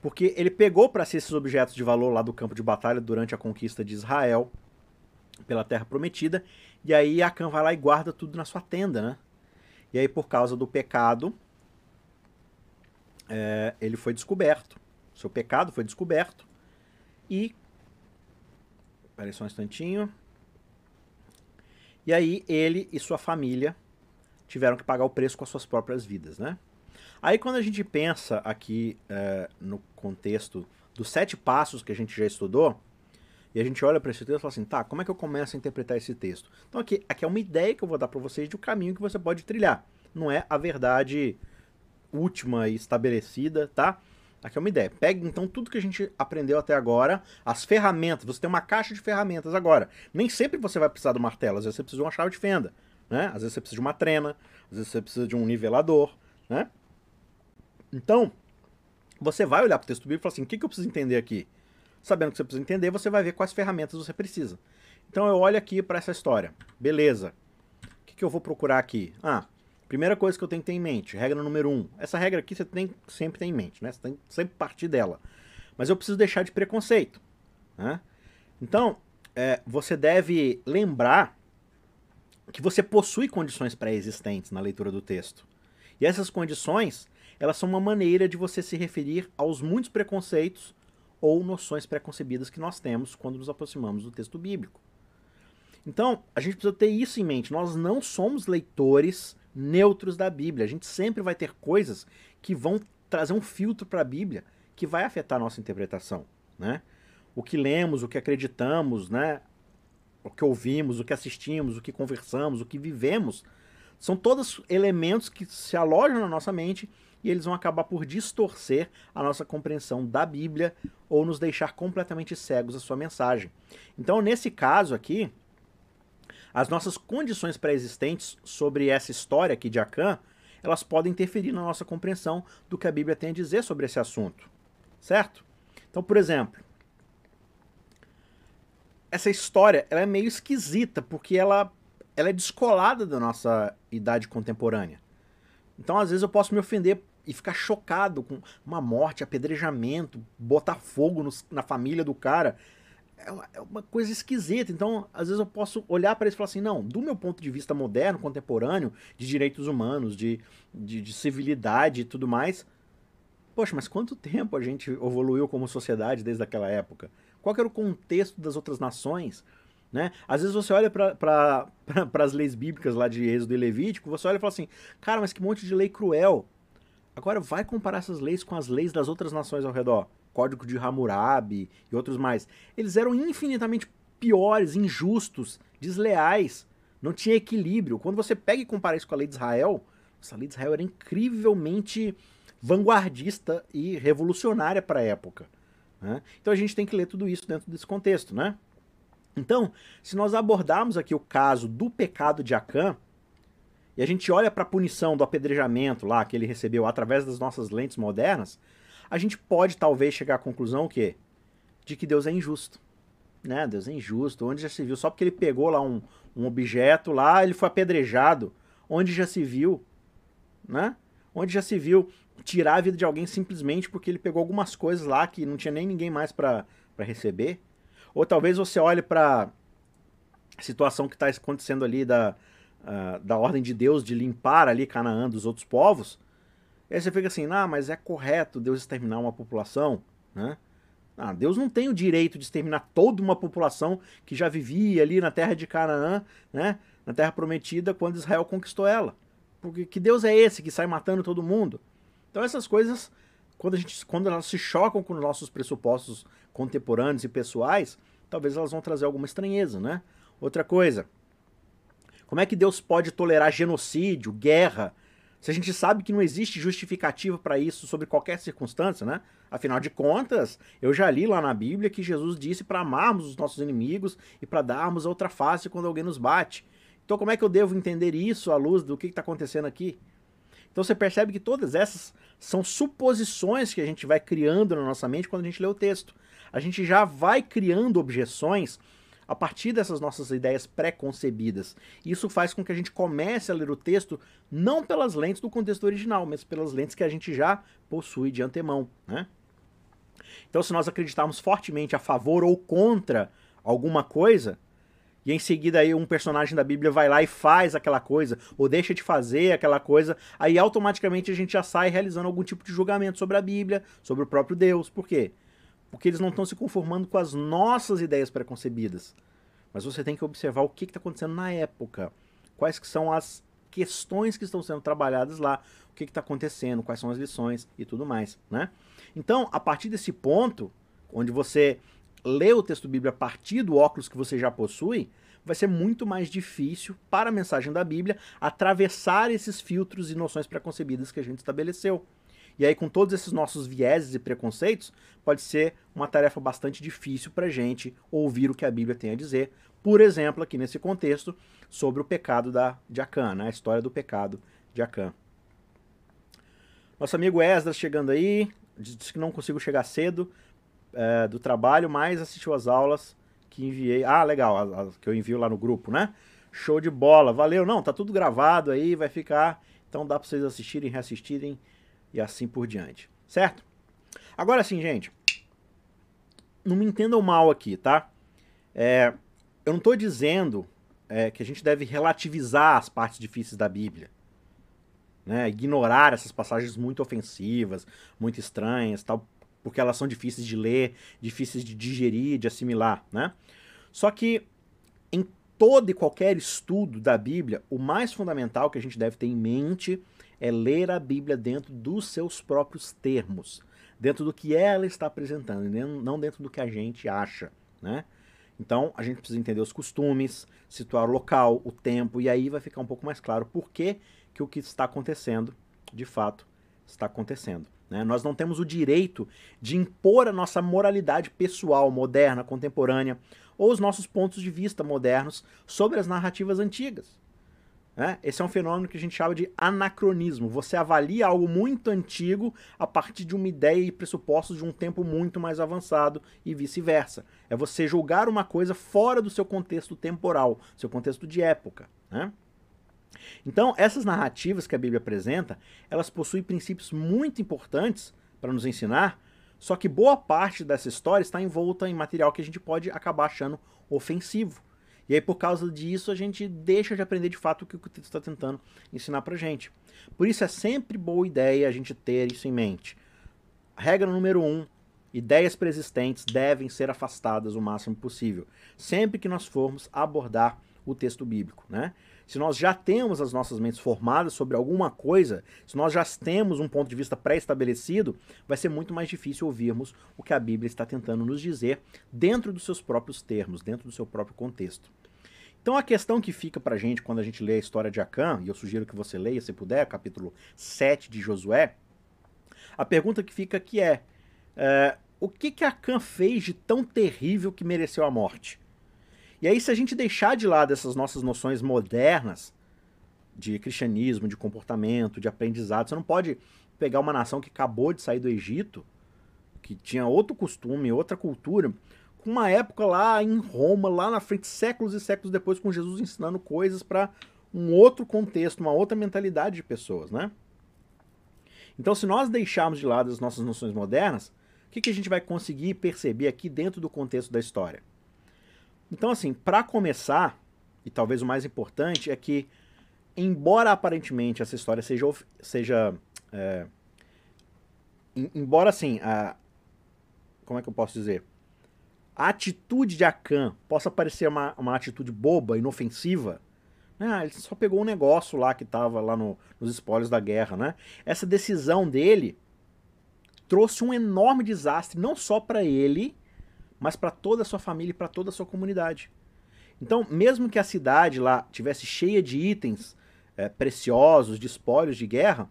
porque ele pegou para si esses objetos de valor lá do campo de batalha durante a conquista de Israel pela terra prometida, e aí Acã vai lá e guarda tudo na sua tenda, né? E aí por causa do pecado, é, ele foi descoberto. Seu pecado foi descoberto e Espera só um instantinho. E aí ele e sua família tiveram que pagar o preço com as suas próprias vidas, né? Aí quando a gente pensa aqui é, no contexto dos sete passos que a gente já estudou, e a gente olha para esse texto e fala assim, tá, como é que eu começo a interpretar esse texto? Então aqui, aqui é uma ideia que eu vou dar para vocês de um caminho que você pode trilhar. Não é a verdade última e estabelecida, tá? Aqui é uma ideia. Pegue então tudo que a gente aprendeu até agora, as ferramentas. Você tem uma caixa de ferramentas agora. Nem sempre você vai precisar do martelo, às vezes você precisa de uma chave de fenda, né? Às vezes você precisa de uma trena, às vezes você precisa de um nivelador, né? Então, você vai olhar para o texto bíblico e falar assim: o que, que eu preciso entender aqui? Sabendo que você precisa entender, você vai ver quais ferramentas você precisa. Então eu olho aqui para essa história. Beleza. O que, que eu vou procurar aqui? Ah, primeira coisa que eu tenho que ter em mente, regra número um. Essa regra aqui você tem sempre tem em mente, né? Você tem sempre partir dela. Mas eu preciso deixar de preconceito. Né? Então, é, você deve lembrar que você possui condições pré-existentes na leitura do texto. E essas condições, elas são uma maneira de você se referir aos muitos preconceitos ou noções preconcebidas que nós temos quando nos aproximamos do texto bíblico. Então, a gente precisa ter isso em mente. Nós não somos leitores neutros da Bíblia. A gente sempre vai ter coisas que vão trazer um filtro para a Bíblia que vai afetar a nossa interpretação, né? O que lemos, o que acreditamos, né? O que ouvimos, o que assistimos, o que conversamos, o que vivemos, são todos elementos que se alojam na nossa mente e eles vão acabar por distorcer a nossa compreensão da Bíblia ou nos deixar completamente cegos à sua mensagem. Então, nesse caso aqui, as nossas condições pré-existentes sobre essa história aqui de Acã, elas podem interferir na nossa compreensão do que a Bíblia tem a dizer sobre esse assunto. Certo? Então, por exemplo, essa história ela é meio esquisita, porque ela, ela é descolada da nossa idade contemporânea. Então, às vezes, eu posso me ofender e ficar chocado com uma morte, apedrejamento, botar fogo no, na família do cara. É uma, é uma, coisa esquisita. Então, às vezes eu posso olhar para isso e falar assim: não, do meu ponto de vista moderno, contemporâneo, de direitos humanos, de, de, de civilidade e tudo mais. Poxa, mas quanto tempo a gente evoluiu como sociedade desde aquela época? Qual era o contexto das outras nações? Né? Às vezes você olha para as leis bíblicas lá de Êxodo e Levítico, você olha e fala assim: cara, mas que monte de lei cruel. Agora vai comparar essas leis com as leis das outras nações ao redor. Código de Hammurabi e outros mais. Eles eram infinitamente piores, injustos, desleais. Não tinha equilíbrio. Quando você pega e compara isso com a lei de Israel, essa lei de Israel era incrivelmente vanguardista e revolucionária para a época. Né? Então a gente tem que ler tudo isso dentro desse contexto, né? Então, se nós abordarmos aqui o caso do pecado de Acã, e a gente olha para a punição do apedrejamento lá que ele recebeu através das nossas lentes modernas, a gente pode talvez chegar à conclusão que de que Deus é injusto. Né? Deus é injusto. Onde já se viu? Só porque ele pegou lá um, um objeto lá, ele foi apedrejado. Onde já se viu? Né? Onde já se viu tirar a vida de alguém simplesmente porque ele pegou algumas coisas lá que não tinha nem ninguém mais para receber? Ou talvez você olhe para a situação que está acontecendo ali da, uh, da ordem de Deus de limpar ali Canaã dos outros povos, aí você fica assim, ah, mas é correto Deus exterminar uma população, né? Ah, Deus não tem o direito de exterminar toda uma população que já vivia ali na terra de Canaã, né? Na terra prometida quando Israel conquistou ela. Porque que Deus é esse que sai matando todo mundo? Então essas coisas, quando, a gente, quando elas se chocam com os nossos pressupostos contemporâneos e pessoais, talvez elas vão trazer alguma estranheza, né? Outra coisa, como é que Deus pode tolerar genocídio, guerra, Se a gente sabe que não existe justificativa para isso sobre qualquer circunstância, né? Afinal de contas, eu já li lá na Bíblia que Jesus disse para amarmos os nossos inimigos e para darmos outra face quando alguém nos bate. Então, como é que eu devo entender isso à luz do que está acontecendo aqui? Então, você percebe que todas essas são suposições que a gente vai criando na nossa mente quando a gente lê o texto. A gente já vai criando objeções a partir dessas nossas ideias pré-concebidas. Isso faz com que a gente comece a ler o texto não pelas lentes do contexto original, mas pelas lentes que a gente já possui de antemão. Né? Então, se nós acreditarmos fortemente a favor ou contra alguma coisa, e em seguida aí um personagem da Bíblia vai lá e faz aquela coisa, ou deixa de fazer aquela coisa, aí automaticamente a gente já sai realizando algum tipo de julgamento sobre a Bíblia, sobre o próprio Deus. Por quê? Porque eles não estão se conformando com as nossas ideias preconcebidas. Mas você tem que observar o que está acontecendo na época, quais que são as questões que estão sendo trabalhadas lá, o que está acontecendo, quais são as lições e tudo mais, né? Então, a partir desse ponto, onde você lê o texto Bíblia a partir do óculos que você já possui, vai ser muito mais difícil para a mensagem da Bíblia atravessar esses filtros e noções preconcebidas que a gente estabeleceu. E aí, com todos esses nossos vieses e preconceitos, pode ser uma tarefa bastante difícil para a gente ouvir o que a Bíblia tem a dizer. Por exemplo, aqui nesse contexto, sobre o pecado da, de Acã, né? a história do pecado de Acã. Nosso amigo Esdras chegando aí, disse que não consigo chegar cedo é, do trabalho, mas assistiu as aulas que enviei. Ah, legal, que eu envio lá no grupo, né? Show de bola, valeu. Não, tá tudo gravado aí, vai ficar. Então dá para vocês assistirem, reassistirem e assim por diante. Certo? Agora sim, gente. Não me entendam mal aqui, tá? É, eu não estou dizendo é, que a gente deve relativizar as partes difíceis da Bíblia. Né? Ignorar essas passagens muito ofensivas, muito estranhas, tal, porque elas são difíceis de ler, difíceis de digerir, de assimilar. Né? Só que em todo e qualquer estudo da Bíblia, o mais fundamental que a gente deve ter em mente é ler a Bíblia dentro dos seus próprios termos, dentro do que ela está apresentando, não dentro do que a gente acha, né? Então, a gente precisa entender os costumes, situar o local, o tempo, e aí vai ficar um pouco mais claro por que, que o que está acontecendo, de fato, está acontecendo. Né? Nós não temos o direito de impor a nossa moralidade pessoal, moderna, contemporânea, ou os nossos pontos de vista modernos sobre as narrativas antigas. Né? Esse é um fenômeno que a gente chama de anacronismo. Você avalia algo muito antigo a partir de uma ideia e pressupostos de um tempo muito mais avançado e vice-versa. É você julgar uma coisa fora do seu contexto temporal, seu contexto de época. Né? Então, essas narrativas que a Bíblia apresenta, elas possuem princípios muito importantes para nos ensinar, só que boa parte dessa história está envolta em material que a gente pode acabar achando ofensivo. E aí, por causa disso, a gente deixa de aprender de fato o que o texto está tentando ensinar pra gente. Por isso é sempre boa ideia a gente ter isso em mente. Regra número um, ideias preexistentes devem ser afastadas o máximo possível, sempre que nós formos abordar o texto bíblico, né? Se nós já temos as nossas mentes formadas sobre alguma coisa, se nós já temos um ponto de vista pré-estabelecido, vai ser muito mais difícil ouvirmos o que a Bíblia está tentando nos dizer dentro dos seus próprios termos, dentro do seu próprio contexto. Então a questão que fica pra gente quando a gente lê a história de Acã, e eu sugiro que você leia, se puder, capítulo 7 de Josué, a pergunta que fica aqui é, é o que que Acã fez de tão terrível que mereceu a morte? E aí se a gente deixar de lado essas nossas noções modernas de cristianismo, de comportamento, de aprendizado, você não pode pegar uma nação que acabou de sair do Egito, que tinha outro costume, outra cultura, com uma época lá em Roma, lá na frente, séculos e séculos depois, com Jesus ensinando coisas para um outro contexto, uma outra mentalidade de pessoas, né? Então, se nós deixarmos de lado as nossas noções modernas, o que, que a gente vai conseguir perceber aqui dentro do contexto da história? Então, assim, para começar, e talvez o mais importante, é que, embora aparentemente essa história seja. seja é, embora, assim, a, como é que eu posso dizer? A atitude de Akan possa parecer uma, uma atitude boba, inofensiva, ah, ele só pegou um negócio lá que estava lá no, nos spoilers da guerra, né? Essa decisão dele trouxe um enorme desastre, não só para ele, mas para toda a sua família e para toda a sua comunidade. Então, mesmo que a cidade lá tivesse cheia de itens é, preciosos, de espólios de guerra,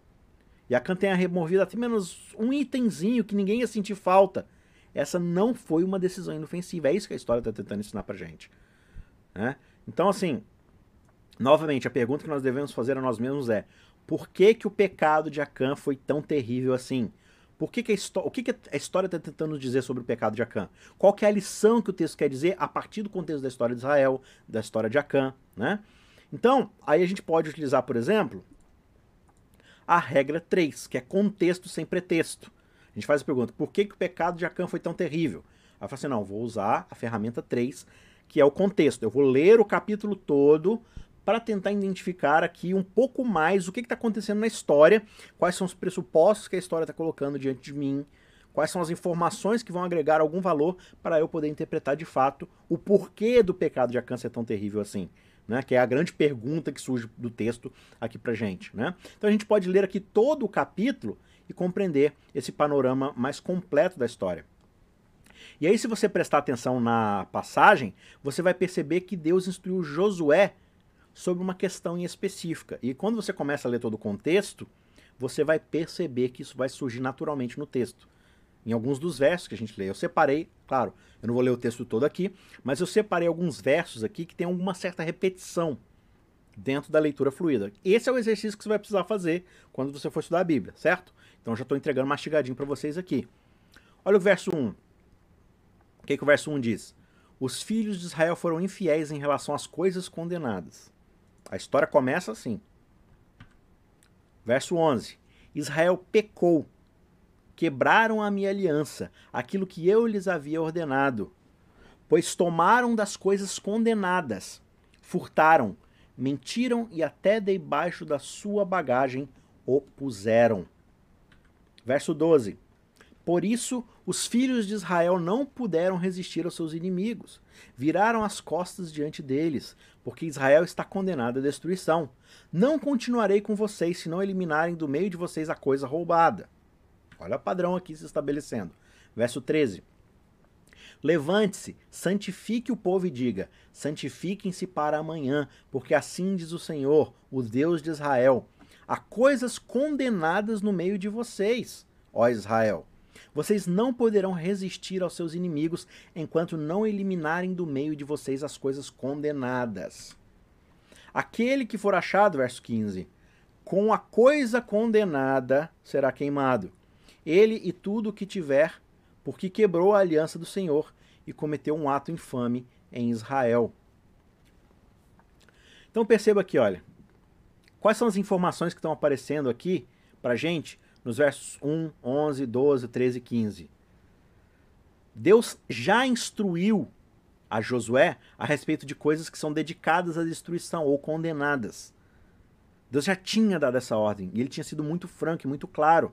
e Acã tenha removido até menos um itemzinho que ninguém ia sentir falta. Essa não foi uma decisão inofensiva. É isso que a história está tentando ensinar pra gente. Né? Então, assim, novamente, a pergunta que nós devemos fazer a nós mesmos é: por que, que o pecado de Acã foi tão terrível assim? Por que, que a o que, que a história está tentando dizer sobre o pecado de Acã? Qual que é a lição que o texto quer dizer a partir do contexto da história de Israel, da história de Acã, né? Então, aí a gente pode utilizar, por exemplo, a regra 3, que é contexto sem pretexto. Gente faz a pergunta, por que, que o pecado de Acã foi tão terrível? Aí eu falo assim, não, vou usar a ferramenta 3, que é o contexto. Eu vou ler o capítulo todo para tentar identificar aqui um pouco mais o que está acontecendo na história, quais são os pressupostos que a história está colocando diante de mim, quais são as informações que vão agregar algum valor para eu poder interpretar de fato o porquê do pecado de Acã ser tão terrível assim né, que é a grande pergunta que surge do texto aqui para gente. Né? Então a gente pode ler aqui todo o capítulo e compreender esse panorama mais completo da história. E aí, se você prestar atenção na passagem, você vai perceber que Deus instruiu Josué sobre uma questão em específica. E quando você começa a ler todo o contexto, você vai perceber que isso vai surgir naturalmente no texto em alguns dos versos que a gente lê. Eu separei, claro, eu não vou ler o texto todo aqui, mas eu separei alguns versos aqui que tem alguma certa repetição dentro da leitura fluida. Esse é o exercício que você vai precisar fazer quando você for estudar a Bíblia, certo? Então já estou entregando mastigadinho para vocês aqui. Olha o verso 1. O que, que o verso 1 diz? Os filhos de Israel foram infiéis em relação às coisas condenadas. A história começa assim. Verso 11. Israel pecou quebraram a minha aliança, aquilo que eu lhes havia ordenado. Pois tomaram das coisas condenadas, furtaram, mentiram e até debaixo da sua bagagem o puseram. Verso 12. Por isso, os filhos de Israel não puderam resistir aos seus inimigos. Viraram as costas diante deles, porque Israel está condenado à destruição. Não continuarei com vocês se não eliminarem do meio de vocês a coisa roubada. Olha o padrão aqui se estabelecendo. Verso 13. Levante-se, santifique o povo e diga: santifiquem-se para amanhã, porque assim diz o Senhor, o Deus de Israel: há coisas condenadas no meio de vocês, ó Israel. Vocês não poderão resistir aos seus inimigos enquanto não eliminarem do meio de vocês as coisas condenadas. Aquele que for achado, verso 15, com a coisa condenada será queimado ele e tudo o que tiver, porque quebrou a aliança do Senhor e cometeu um ato infame em Israel. Então perceba aqui, olha, quais são as informações que estão aparecendo aqui para gente nos versos 1, 11, 12, 13 e 15. Deus já instruiu a Josué a respeito de coisas que são dedicadas à destruição ou condenadas. Deus já tinha dado essa ordem e ele tinha sido muito franco e muito claro.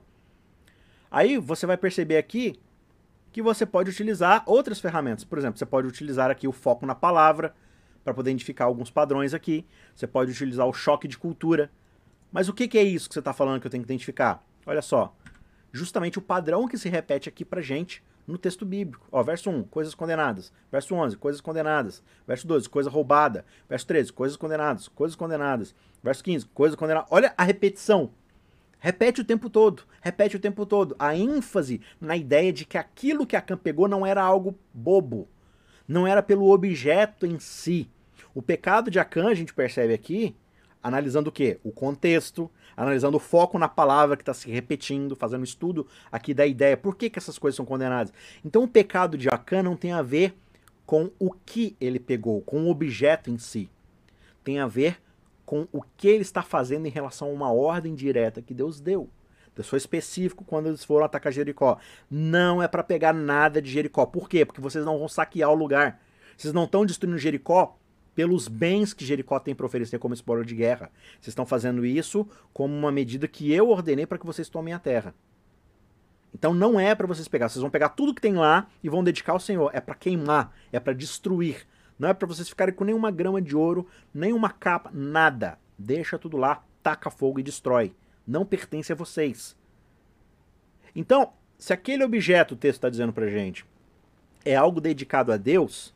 Aí você vai perceber aqui que você pode utilizar outras ferramentas. Por exemplo, você pode utilizar aqui o foco na palavra para poder identificar alguns padrões aqui. Você pode utilizar o choque de cultura. Mas o que, que é isso que você está falando que eu tenho que identificar? Olha só, justamente o padrão que se repete aqui para gente no texto bíblico. Ó, verso 1, coisas condenadas. Verso 11, coisas condenadas. Verso 12, coisa roubada. Verso 13, coisas condenadas. Coisas condenadas. Verso 15, coisas condenadas. Olha a repetição. Repete o tempo todo, repete o tempo todo. A ênfase na ideia de que aquilo que a Khan pegou não era algo bobo, não era pelo objeto em si. O pecado de Akan, a gente percebe aqui, analisando o quê? O contexto, analisando o foco na palavra que está se repetindo, fazendo estudo aqui da ideia, por que, que essas coisas são condenadas. Então o pecado de Akan não tem a ver com o que ele pegou, com o objeto em si. Tem a ver com o que ele está fazendo em relação a uma ordem direta que Deus deu. Deus foi específico quando eles foram atacar Jericó. Não é para pegar nada de Jericó. Por quê? Porque vocês não vão saquear o lugar. Vocês não estão destruindo Jericó pelos bens que Jericó tem para oferecer como espólio de guerra. Vocês estão fazendo isso como uma medida que eu ordenei para que vocês tomem a terra. Então não é para vocês pegar. Vocês vão pegar tudo que tem lá e vão dedicar ao Senhor. É para queimar, é para destruir. Não é para vocês ficarem com nenhuma grama de ouro, nenhuma capa, nada. Deixa tudo lá, taca fogo e destrói. Não pertence a vocês. Então, se aquele objeto, o texto está dizendo para gente, é algo dedicado a Deus,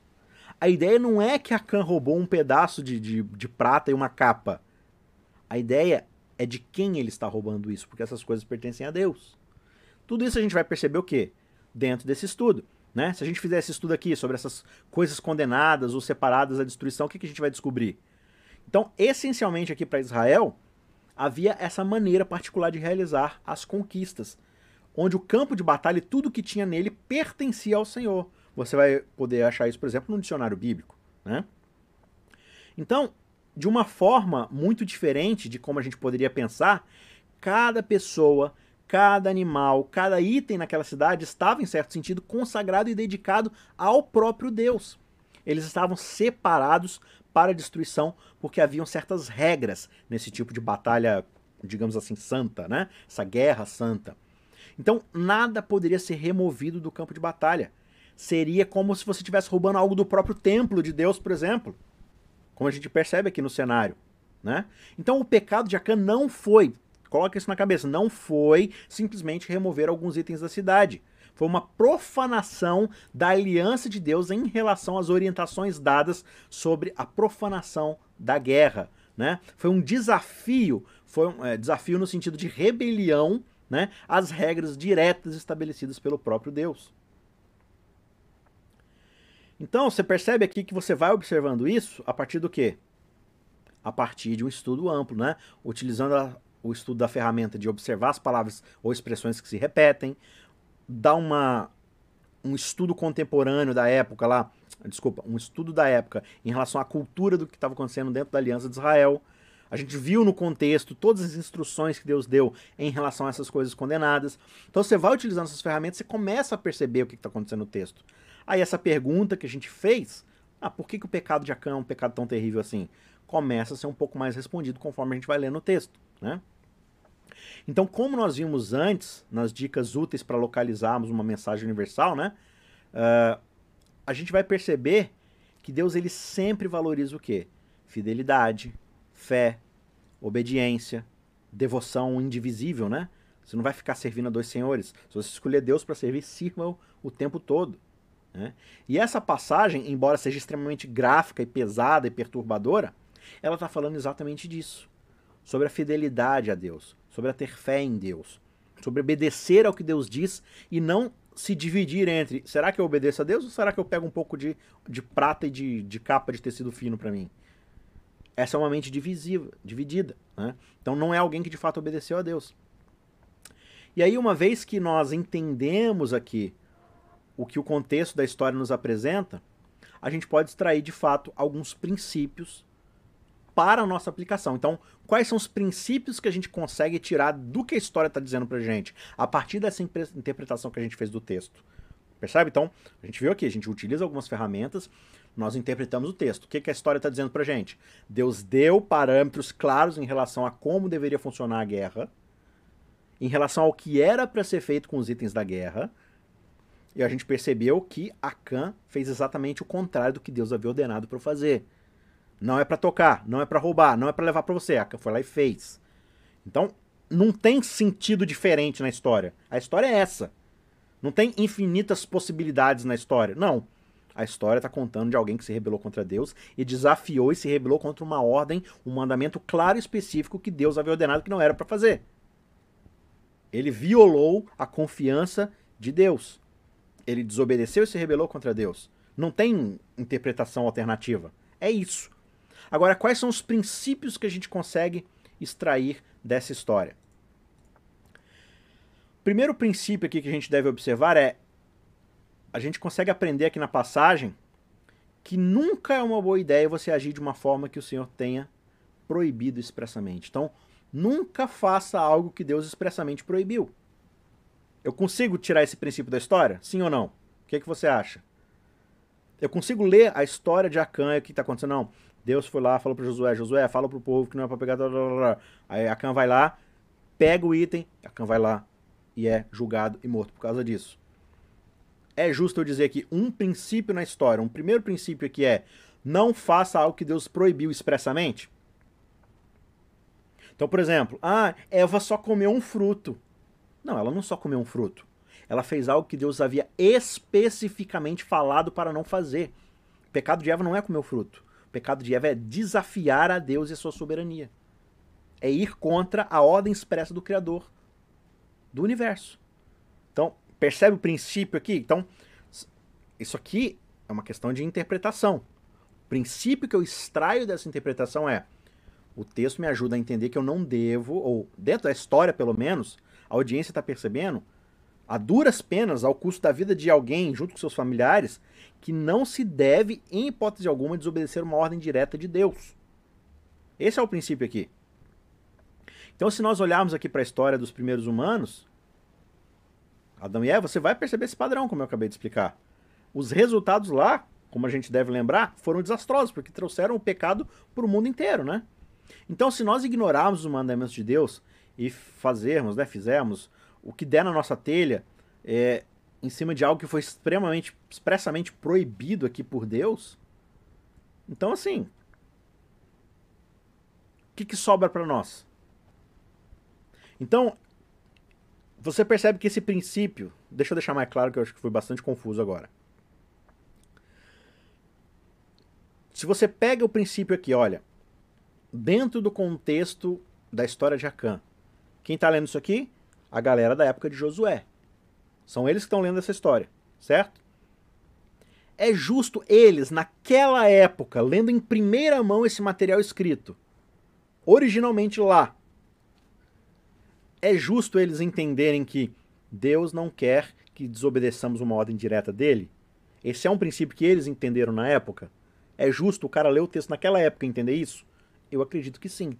a ideia não é que a Khan roubou um pedaço de, de, de prata e uma capa. A ideia é de quem ele está roubando isso, porque essas coisas pertencem a Deus. Tudo isso a gente vai perceber o quê? Dentro desse estudo. Né? Se a gente fizer esse estudo aqui sobre essas coisas condenadas ou separadas da destruição, o que, que a gente vai descobrir? Então, essencialmente aqui para Israel, havia essa maneira particular de realizar as conquistas, onde o campo de batalha e tudo que tinha nele pertencia ao Senhor. Você vai poder achar isso, por exemplo, no dicionário bíblico. Né? Então, de uma forma muito diferente de como a gente poderia pensar, cada pessoa cada animal, cada item naquela cidade estava, em certo sentido, consagrado e dedicado ao próprio Deus. Eles estavam separados para a destruição porque haviam certas regras nesse tipo de batalha, digamos assim, santa, né? Essa guerra santa. Então, nada poderia ser removido do campo de batalha. Seria como se você estivesse roubando algo do próprio templo de Deus, por exemplo. Como a gente percebe aqui no cenário. Né? Então, o pecado de Acã não foi Coloca isso na cabeça. Não foi simplesmente remover alguns itens da cidade. Foi uma profanação da aliança de Deus em relação às orientações dadas sobre a profanação da guerra. Né? Foi um desafio, foi um é, desafio no sentido de rebelião né, às regras diretas estabelecidas pelo próprio Deus. Então, você percebe aqui que você vai observando isso a partir do quê? A partir de um estudo amplo, né? Utilizando a, o estudo da ferramenta de observar as palavras ou expressões que se repetem, dar uma, um estudo contemporâneo da época lá, desculpa, um estudo da época em relação à cultura do que estava acontecendo dentro da Aliança de Israel. A gente viu no contexto todas as instruções que Deus deu em relação a essas coisas condenadas. Então você vai utilizando essas ferramentas, você começa a perceber o que está acontecendo no texto. Aí essa pergunta que a gente fez, ah, por que, que o pecado de Acã é um pecado tão terrível assim? Começa a ser um pouco mais respondido conforme a gente vai lendo o texto, né? Então, como nós vimos antes, nas dicas úteis para localizarmos uma mensagem universal, né? Uh, a gente vai perceber que Deus ele sempre valoriza o quê? Fidelidade, fé, obediência, devoção indivisível, né? Você não vai ficar servindo a dois senhores. Se você escolher Deus para servir, sirva -o, o tempo todo. Né? E essa passagem, embora seja extremamente gráfica e pesada e perturbadora, ela está falando exatamente disso. Sobre a fidelidade a Deus, sobre a ter fé em Deus, sobre obedecer ao que Deus diz e não se dividir entre será que eu obedeço a Deus ou será que eu pego um pouco de, de prata e de, de capa de tecido fino para mim? Essa é uma mente divisiva, dividida. Né? Então não é alguém que de fato obedeceu a Deus. E aí, uma vez que nós entendemos aqui o que o contexto da história nos apresenta, a gente pode extrair de fato alguns princípios para a nossa aplicação. Então, quais são os princípios que a gente consegue tirar do que a história está dizendo para gente, a partir dessa interpretação que a gente fez do texto? Percebe? Então, a gente viu aqui, a gente utiliza algumas ferramentas, nós interpretamos o texto. O que, que a história está dizendo para gente? Deus deu parâmetros claros em relação a como deveria funcionar a guerra, em relação ao que era para ser feito com os itens da guerra, e a gente percebeu que Acã fez exatamente o contrário do que Deus havia ordenado para fazer. Não é para tocar, não é para roubar, não é para levar para você. A foi lá e fez. Então, não tem sentido diferente na história. A história é essa. Não tem infinitas possibilidades na história. Não. A história está contando de alguém que se rebelou contra Deus e desafiou e se rebelou contra uma ordem, um mandamento claro e específico que Deus havia ordenado que não era para fazer. Ele violou a confiança de Deus. Ele desobedeceu e se rebelou contra Deus. Não tem interpretação alternativa. É isso. Agora, quais são os princípios que a gente consegue extrair dessa história? Primeiro princípio aqui que a gente deve observar é a gente consegue aprender aqui na passagem que nunca é uma boa ideia você agir de uma forma que o Senhor tenha proibido expressamente. Então, nunca faça algo que Deus expressamente proibiu. Eu consigo tirar esse princípio da história? Sim ou não? O que, é que você acha? Eu consigo ler a história de Acã e o que está acontecendo? Não. Deus foi lá, falou para Josué, Josué, fala pro povo que não é para pegar. Blá, blá, blá. Aí Acã vai lá, pega o item, Acã vai lá e é julgado e morto por causa disso. É justo eu dizer que um princípio na história, um primeiro princípio aqui é não faça algo que Deus proibiu expressamente. Então, por exemplo, ah, Eva só comeu um fruto. Não, ela não só comeu um fruto. Ela fez algo que Deus havia especificamente falado para não fazer. O pecado de Eva não é comer o fruto. O pecado de Eva é desafiar a Deus e a sua soberania. é ir contra a ordem expressa do Criador do universo. Então, percebe o princípio aqui? Então, isso aqui é uma questão de interpretação. O princípio que eu extraio dessa interpretação é: o texto me ajuda a entender que eu não devo, ou dentro da história pelo menos, a audiência está percebendo, a duras penas, ao custo da vida de alguém junto com seus familiares, que não se deve, em hipótese alguma, desobedecer uma ordem direta de Deus. Esse é o princípio aqui. Então, se nós olharmos aqui para a história dos primeiros humanos, Adão e Eva, você vai perceber esse padrão, como eu acabei de explicar. Os resultados lá, como a gente deve lembrar, foram desastrosos, porque trouxeram o pecado para o mundo inteiro, né? Então, se nós ignorarmos os mandamentos de Deus e fazermos, né, fizermos o que der na nossa telha, é, em cima de algo que foi extremamente, expressamente proibido aqui por Deus, então assim, o que, que sobra para nós? Então, você percebe que esse princípio, deixa eu deixar mais claro que eu acho que foi bastante confuso agora. Se você pega o princípio aqui, olha, dentro do contexto da história de Acã, quem está lendo isso aqui? A galera da época de Josué. São eles que estão lendo essa história, certo? É justo eles, naquela época, lendo em primeira mão esse material escrito, originalmente lá, é justo eles entenderem que Deus não quer que desobedeçamos uma ordem direta dele? Esse é um princípio que eles entenderam na época? É justo o cara ler o texto naquela época e entender isso? Eu acredito que sim.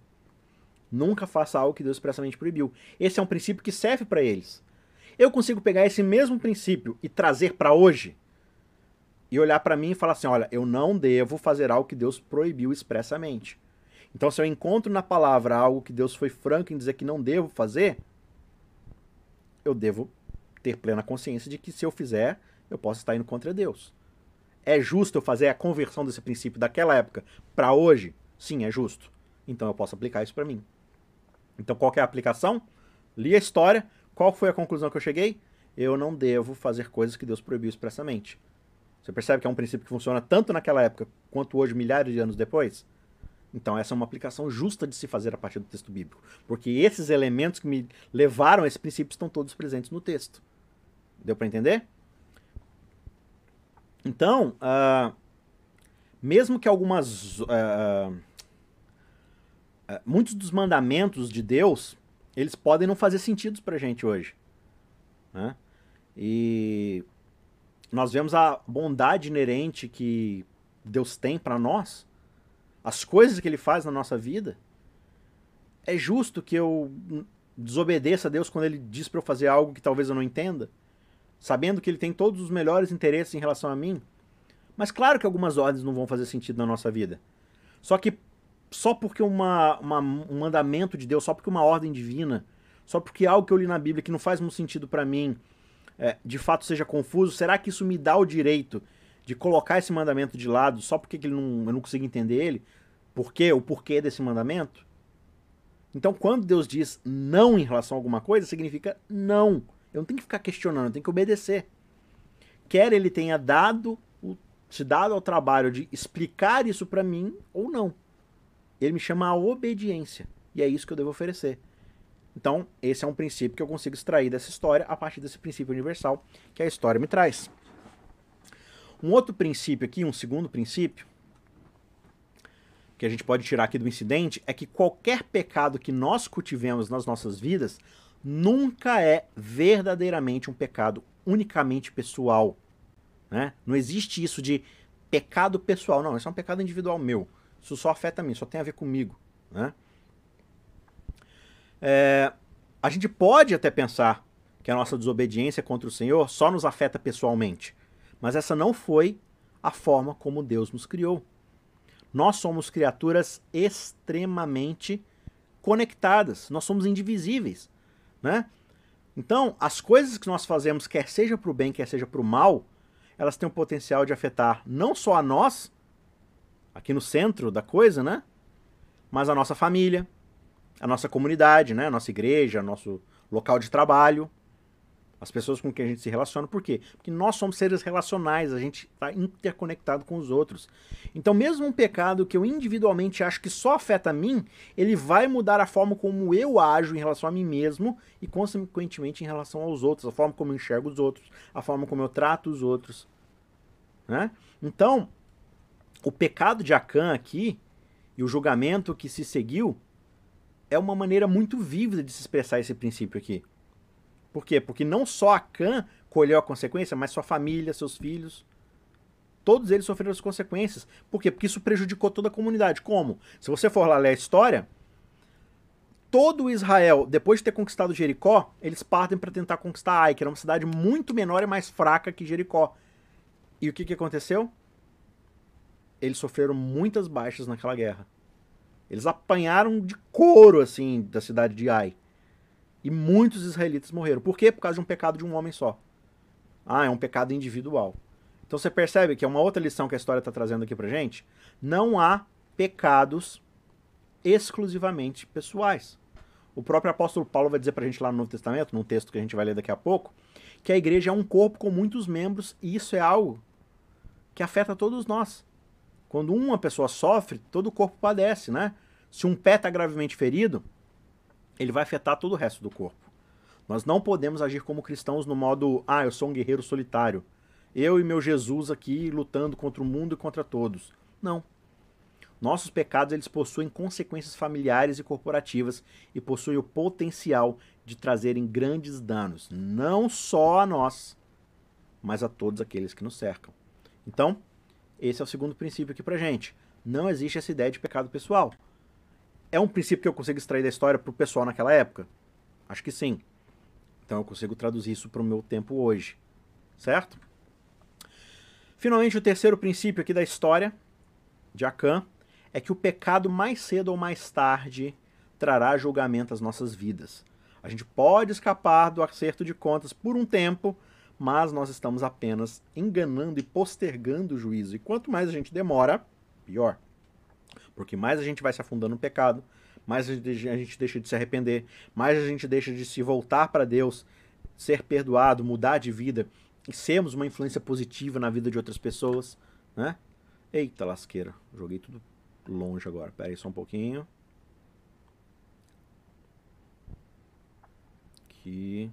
Nunca faça algo que Deus expressamente proibiu. Esse é um princípio que serve para eles. Eu consigo pegar esse mesmo princípio e trazer para hoje e olhar para mim e falar assim: olha, eu não devo fazer algo que Deus proibiu expressamente. Então, se eu encontro na palavra algo que Deus foi franco em dizer que não devo fazer, eu devo ter plena consciência de que se eu fizer, eu posso estar indo contra Deus. É justo eu fazer a conversão desse princípio daquela época para hoje? Sim, é justo. Então eu posso aplicar isso para mim. Então qual é a aplicação? Li a história, qual foi a conclusão que eu cheguei? Eu não devo fazer coisas que Deus proibiu expressamente. Você percebe que é um princípio que funciona tanto naquela época quanto hoje, milhares de anos depois? Então, essa é uma aplicação justa de se fazer a partir do texto bíblico. Porque esses elementos que me levaram a esse princípio estão todos presentes no texto. Deu para entender? Então, uh, mesmo que algumas. Uh, muitos dos mandamentos de Deus, eles podem não fazer sentido para a gente hoje. Né? E nós vemos a bondade inerente que Deus tem para nós as coisas que ele faz na nossa vida, é justo que eu desobedeça a Deus quando ele diz para eu fazer algo que talvez eu não entenda, sabendo que ele tem todos os melhores interesses em relação a mim. Mas claro que algumas ordens não vão fazer sentido na nossa vida. Só que só porque uma, uma, um mandamento de Deus, só porque uma ordem divina, só porque algo que eu li na Bíblia que não faz muito sentido para mim, é, de fato seja confuso, será que isso me dá o direito de colocar esse mandamento de lado só porque ele não, eu não consigo entender ele, por quê, o porquê desse mandamento. Então, quando Deus diz não em relação a alguma coisa, significa não. Eu não tenho que ficar questionando, eu tenho que obedecer. Quer ele tenha dado, se dado ao trabalho de explicar isso para mim ou não. Ele me chama a obediência. E é isso que eu devo oferecer. Então, esse é um princípio que eu consigo extrair dessa história a partir desse princípio universal que a história me traz. Um outro princípio aqui, um segundo princípio, que a gente pode tirar aqui do incidente, é que qualquer pecado que nós cultivemos nas nossas vidas nunca é verdadeiramente um pecado unicamente pessoal. Né? Não existe isso de pecado pessoal, não, isso é um pecado individual meu. Isso só afeta mim, só tem a ver comigo. Né? É, a gente pode até pensar que a nossa desobediência contra o Senhor só nos afeta pessoalmente. Mas essa não foi a forma como Deus nos criou. Nós somos criaturas extremamente conectadas, nós somos indivisíveis, né? Então, as coisas que nós fazemos, quer seja para o bem, quer seja para o mal, elas têm o potencial de afetar não só a nós, aqui no centro da coisa, né? Mas a nossa família, a nossa comunidade, né? A nossa igreja, nosso local de trabalho, as pessoas com quem a gente se relaciona. Por quê? Porque nós somos seres relacionais, a gente está interconectado com os outros. Então, mesmo um pecado que eu individualmente acho que só afeta a mim, ele vai mudar a forma como eu ajo em relação a mim mesmo e, consequentemente, em relação aos outros, a forma como eu enxergo os outros, a forma como eu trato os outros. Né? Então, o pecado de Acã aqui e o julgamento que se seguiu é uma maneira muito vívida de se expressar esse princípio aqui. Por quê? Porque não só Acã colheu a consequência, mas sua família, seus filhos. Todos eles sofreram as consequências. Por quê? Porque isso prejudicou toda a comunidade. Como? Se você for lá ler a história, todo Israel, depois de ter conquistado Jericó, eles partem para tentar conquistar Ai, que era uma cidade muito menor e mais fraca que Jericó. E o que, que aconteceu? Eles sofreram muitas baixas naquela guerra. Eles apanharam de couro, assim, da cidade de Ai. E muitos israelitas morreram. Por quê? Por causa de um pecado de um homem só. Ah, é um pecado individual. Então você percebe que é uma outra lição que a história está trazendo aqui pra gente. Não há pecados exclusivamente pessoais. O próprio apóstolo Paulo vai dizer pra gente lá no Novo Testamento, num texto que a gente vai ler daqui a pouco, que a igreja é um corpo com muitos membros e isso é algo que afeta todos nós. Quando uma pessoa sofre, todo o corpo padece, né? Se um pé está gravemente ferido, ele vai afetar todo o resto do corpo. Nós não podemos agir como cristãos no modo, ah, eu sou um guerreiro solitário. Eu e meu Jesus aqui lutando contra o mundo e contra todos. Não. Nossos pecados eles possuem consequências familiares e corporativas e possuem o potencial de trazerem grandes danos, não só a nós, mas a todos aqueles que nos cercam. Então, esse é o segundo princípio aqui pra gente. Não existe essa ideia de pecado pessoal. É um princípio que eu consigo extrair da história para o pessoal naquela época? Acho que sim. Então eu consigo traduzir isso para o meu tempo hoje. Certo? Finalmente, o terceiro princípio aqui da história de Acã é que o pecado mais cedo ou mais tarde trará julgamento às nossas vidas. A gente pode escapar do acerto de contas por um tempo, mas nós estamos apenas enganando e postergando o juízo. E quanto mais a gente demora, pior. Porque mais a gente vai se afundando no pecado, mais a gente deixa de se arrepender, mais a gente deixa de se voltar para Deus, ser perdoado, mudar de vida e sermos uma influência positiva na vida de outras pessoas, né? Eita lasqueira, joguei tudo longe agora. Pera aí só um pouquinho. Aqui.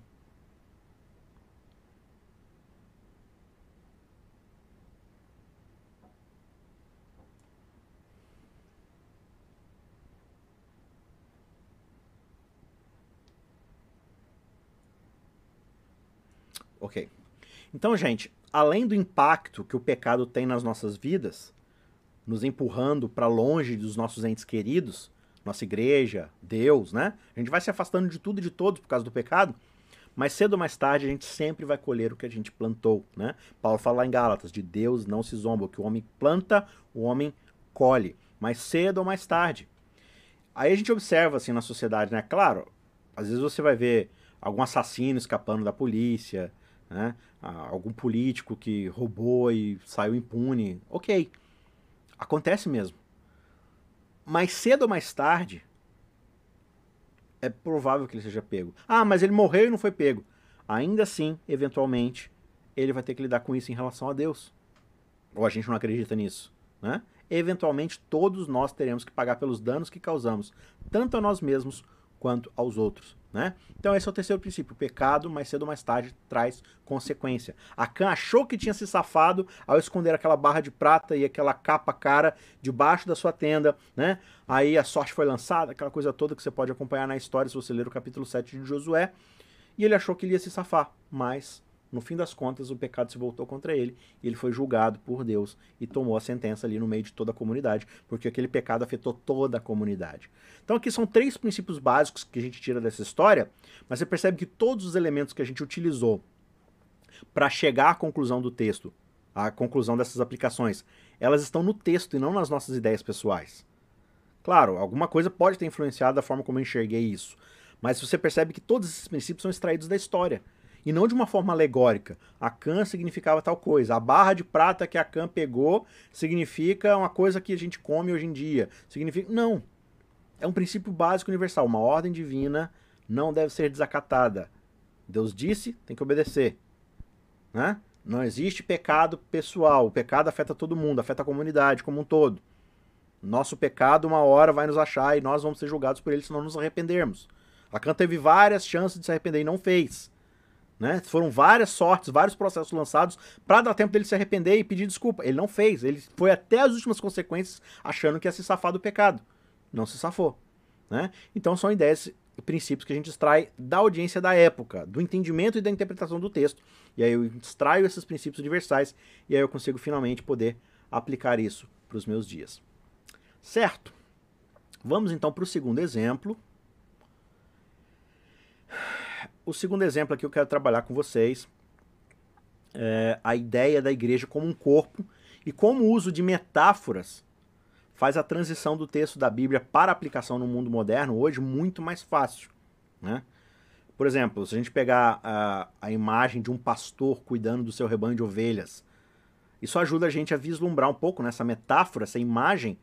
Ok. Então, gente, além do impacto que o pecado tem nas nossas vidas, nos empurrando para longe dos nossos entes queridos, nossa igreja, Deus, né? A gente vai se afastando de tudo e de todos por causa do pecado, mas cedo ou mais tarde a gente sempre vai colher o que a gente plantou, né? Paulo fala lá em Gálatas, de Deus não se zomba, o que o homem planta, o homem colhe, mas cedo ou mais tarde. Aí a gente observa assim na sociedade, né? Claro, às vezes você vai ver algum assassino escapando da polícia, né? algum político que roubou e saiu impune. Ok, acontece mesmo. Mas cedo ou mais tarde, é provável que ele seja pego. Ah, mas ele morreu e não foi pego. Ainda assim, eventualmente, ele vai ter que lidar com isso em relação a Deus. Ou a gente não acredita nisso, né? Eventualmente, todos nós teremos que pagar pelos danos que causamos, tanto a nós mesmos quanto aos outros. Né? Então esse é o terceiro princípio. O pecado, mais cedo ou mais tarde, traz consequência. Acã achou que tinha se safado ao esconder aquela barra de prata e aquela capa cara debaixo da sua tenda. Né? Aí a sorte foi lançada, aquela coisa toda que você pode acompanhar na história se você ler o capítulo 7 de Josué. E ele achou que ele ia se safar, mas no fim das contas, o pecado se voltou contra ele e ele foi julgado por Deus e tomou a sentença ali no meio de toda a comunidade, porque aquele pecado afetou toda a comunidade. Então, aqui são três princípios básicos que a gente tira dessa história, mas você percebe que todos os elementos que a gente utilizou para chegar à conclusão do texto, à conclusão dessas aplicações, elas estão no texto e não nas nossas ideias pessoais. Claro, alguma coisa pode ter influenciado da forma como eu enxerguei isso, mas você percebe que todos esses princípios são extraídos da história e não de uma forma alegórica. A can significava tal coisa. A barra de prata que a can pegou significa uma coisa que a gente come hoje em dia. Significa. Não. É um princípio básico universal. Uma ordem divina não deve ser desacatada. Deus disse, tem que obedecer. Né? Não existe pecado pessoal. O pecado afeta todo mundo, afeta a comunidade como um todo. Nosso pecado, uma hora, vai nos achar e nós vamos ser julgados por ele se não nos arrependermos. Lacan teve várias chances de se arrepender e não fez. Né? Foram várias sortes, vários processos lançados para dar tempo dele se arrepender e pedir desculpa. Ele não fez. Ele foi até as últimas consequências achando que ia se safar do pecado. Não se safou. Né? Então são ideias e princípios que a gente extrai da audiência da época, do entendimento e da interpretação do texto. E aí eu extraio esses princípios universais e aí eu consigo finalmente poder aplicar isso para os meus dias. Certo? Vamos então para o segundo exemplo. O segundo exemplo aqui eu quero trabalhar com vocês é a ideia da igreja como um corpo e como o uso de metáforas faz a transição do texto da Bíblia para aplicação no mundo moderno hoje muito mais fácil. Né? Por exemplo, se a gente pegar a, a imagem de um pastor cuidando do seu rebanho de ovelhas, isso ajuda a gente a vislumbrar um pouco nessa metáfora, essa imagem,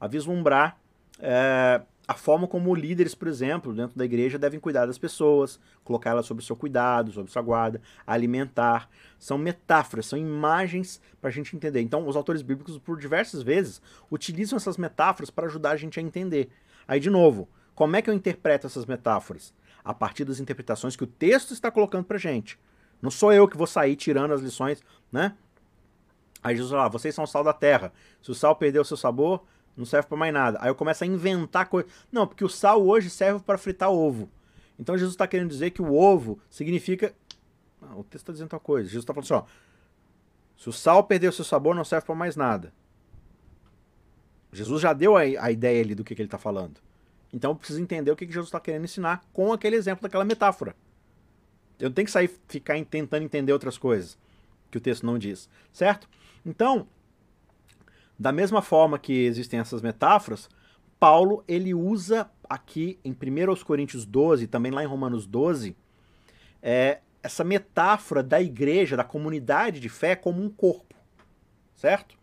a vislumbrar é, a forma como líderes, por exemplo, dentro da igreja devem cuidar das pessoas, colocá-las sob seu cuidado, sob sua guarda, alimentar. São metáforas, são imagens para a gente entender. Então, os autores bíblicos, por diversas vezes, utilizam essas metáforas para ajudar a gente a entender. Aí, de novo, como é que eu interpreto essas metáforas? A partir das interpretações que o texto está colocando para gente. Não sou eu que vou sair tirando as lições, né? Aí Jesus fala, ah, vocês são o sal da terra. Se o sal perder o seu sabor, não serve para mais nada. Aí eu começo a inventar coisas. Não, porque o sal hoje serve para fritar ovo. Então Jesus está querendo dizer que o ovo significa. Ah, o texto está dizendo outra coisa. Jesus está falando assim: ó, se o sal perder o seu sabor, não serve para mais nada. Jesus já deu a, a ideia ali do que, que ele está falando. Então eu preciso entender o que, que Jesus está querendo ensinar com aquele exemplo daquela metáfora. Eu não tenho que sair ficar tentando entender outras coisas que o texto não diz, certo? Então, da mesma forma que existem essas metáforas, Paulo ele usa aqui em 1 Coríntios 12, também lá em Romanos 12, é, essa metáfora da igreja, da comunidade de fé como um corpo, certo?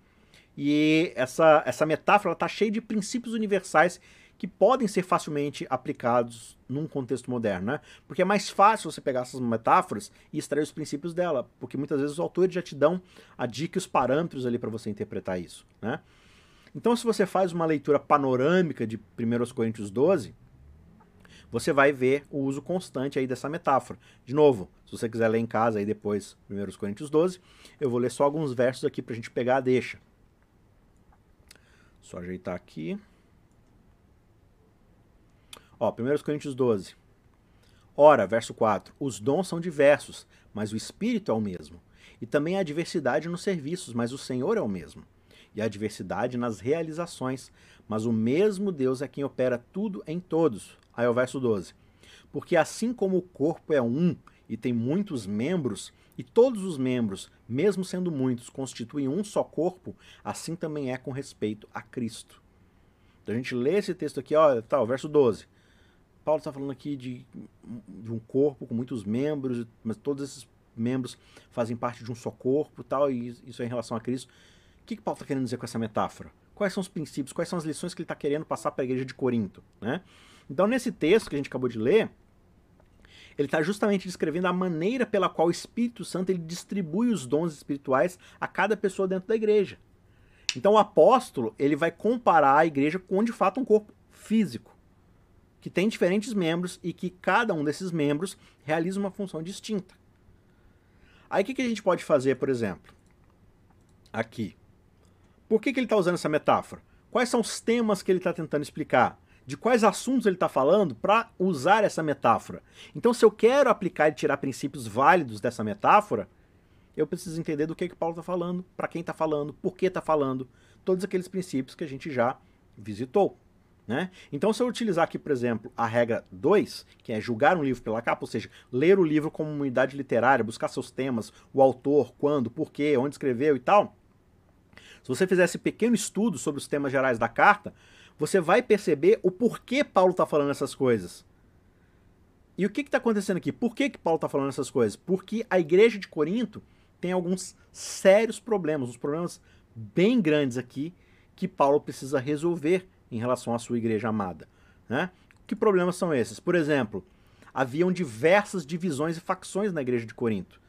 E essa, essa metáfora está cheia de princípios universais que podem ser facilmente aplicados num contexto moderno, né? Porque é mais fácil você pegar essas metáforas e extrair os princípios dela, porque muitas vezes os autores já te dão a dica e os parâmetros ali para você interpretar isso, né? Então, se você faz uma leitura panorâmica de 1 Coríntios 12, você vai ver o uso constante aí dessa metáfora. De novo, se você quiser ler em casa aí depois 1 Coríntios 12, eu vou ler só alguns versos aqui para a gente pegar a deixa. Só ajeitar aqui. Ó, 1 Coríntios 12. Ora, verso 4: Os dons são diversos, mas o Espírito é o mesmo. E também há diversidade nos serviços, mas o Senhor é o mesmo. E há diversidade nas realizações, mas o mesmo Deus é quem opera tudo em todos. Aí é o verso 12. Porque assim como o corpo é um e tem muitos membros, e todos os membros, mesmo sendo muitos, constituem um só corpo, assim também é com respeito a Cristo. Então a gente lê esse texto aqui, ó, tá, o verso 12. Paulo está falando aqui de, de um corpo com muitos membros, mas todos esses membros fazem parte de um só corpo tal, e isso é em relação a Cristo. O que, que Paulo está querendo dizer com essa metáfora? Quais são os princípios, quais são as lições que ele está querendo passar para a igreja de Corinto? Né? Então, nesse texto que a gente acabou de ler, ele está justamente descrevendo a maneira pela qual o Espírito Santo ele distribui os dons espirituais a cada pessoa dentro da igreja. Então, o apóstolo ele vai comparar a igreja com, de fato, um corpo físico que tem diferentes membros e que cada um desses membros realiza uma função distinta. Aí o que, que a gente pode fazer, por exemplo? Aqui. Por que, que ele está usando essa metáfora? Quais são os temas que ele está tentando explicar? De quais assuntos ele está falando para usar essa metáfora? Então, se eu quero aplicar e tirar princípios válidos dessa metáfora, eu preciso entender do que, que Paulo está falando, para quem está falando, por que está falando, todos aqueles princípios que a gente já visitou. Né? Então, se eu utilizar aqui, por exemplo, a regra 2, que é julgar um livro pela capa, ou seja, ler o livro como uma unidade literária, buscar seus temas, o autor, quando, porquê, onde escreveu e tal, se você fizer esse pequeno estudo sobre os temas gerais da carta, você vai perceber o porquê Paulo está falando essas coisas. E o que está acontecendo aqui? Por que, que Paulo está falando essas coisas? Porque a igreja de Corinto tem alguns sérios problemas, uns problemas bem grandes aqui, que Paulo precisa resolver em relação à sua igreja amada. Né? Que problemas são esses? Por exemplo, haviam diversas divisões e facções na igreja de Corinto.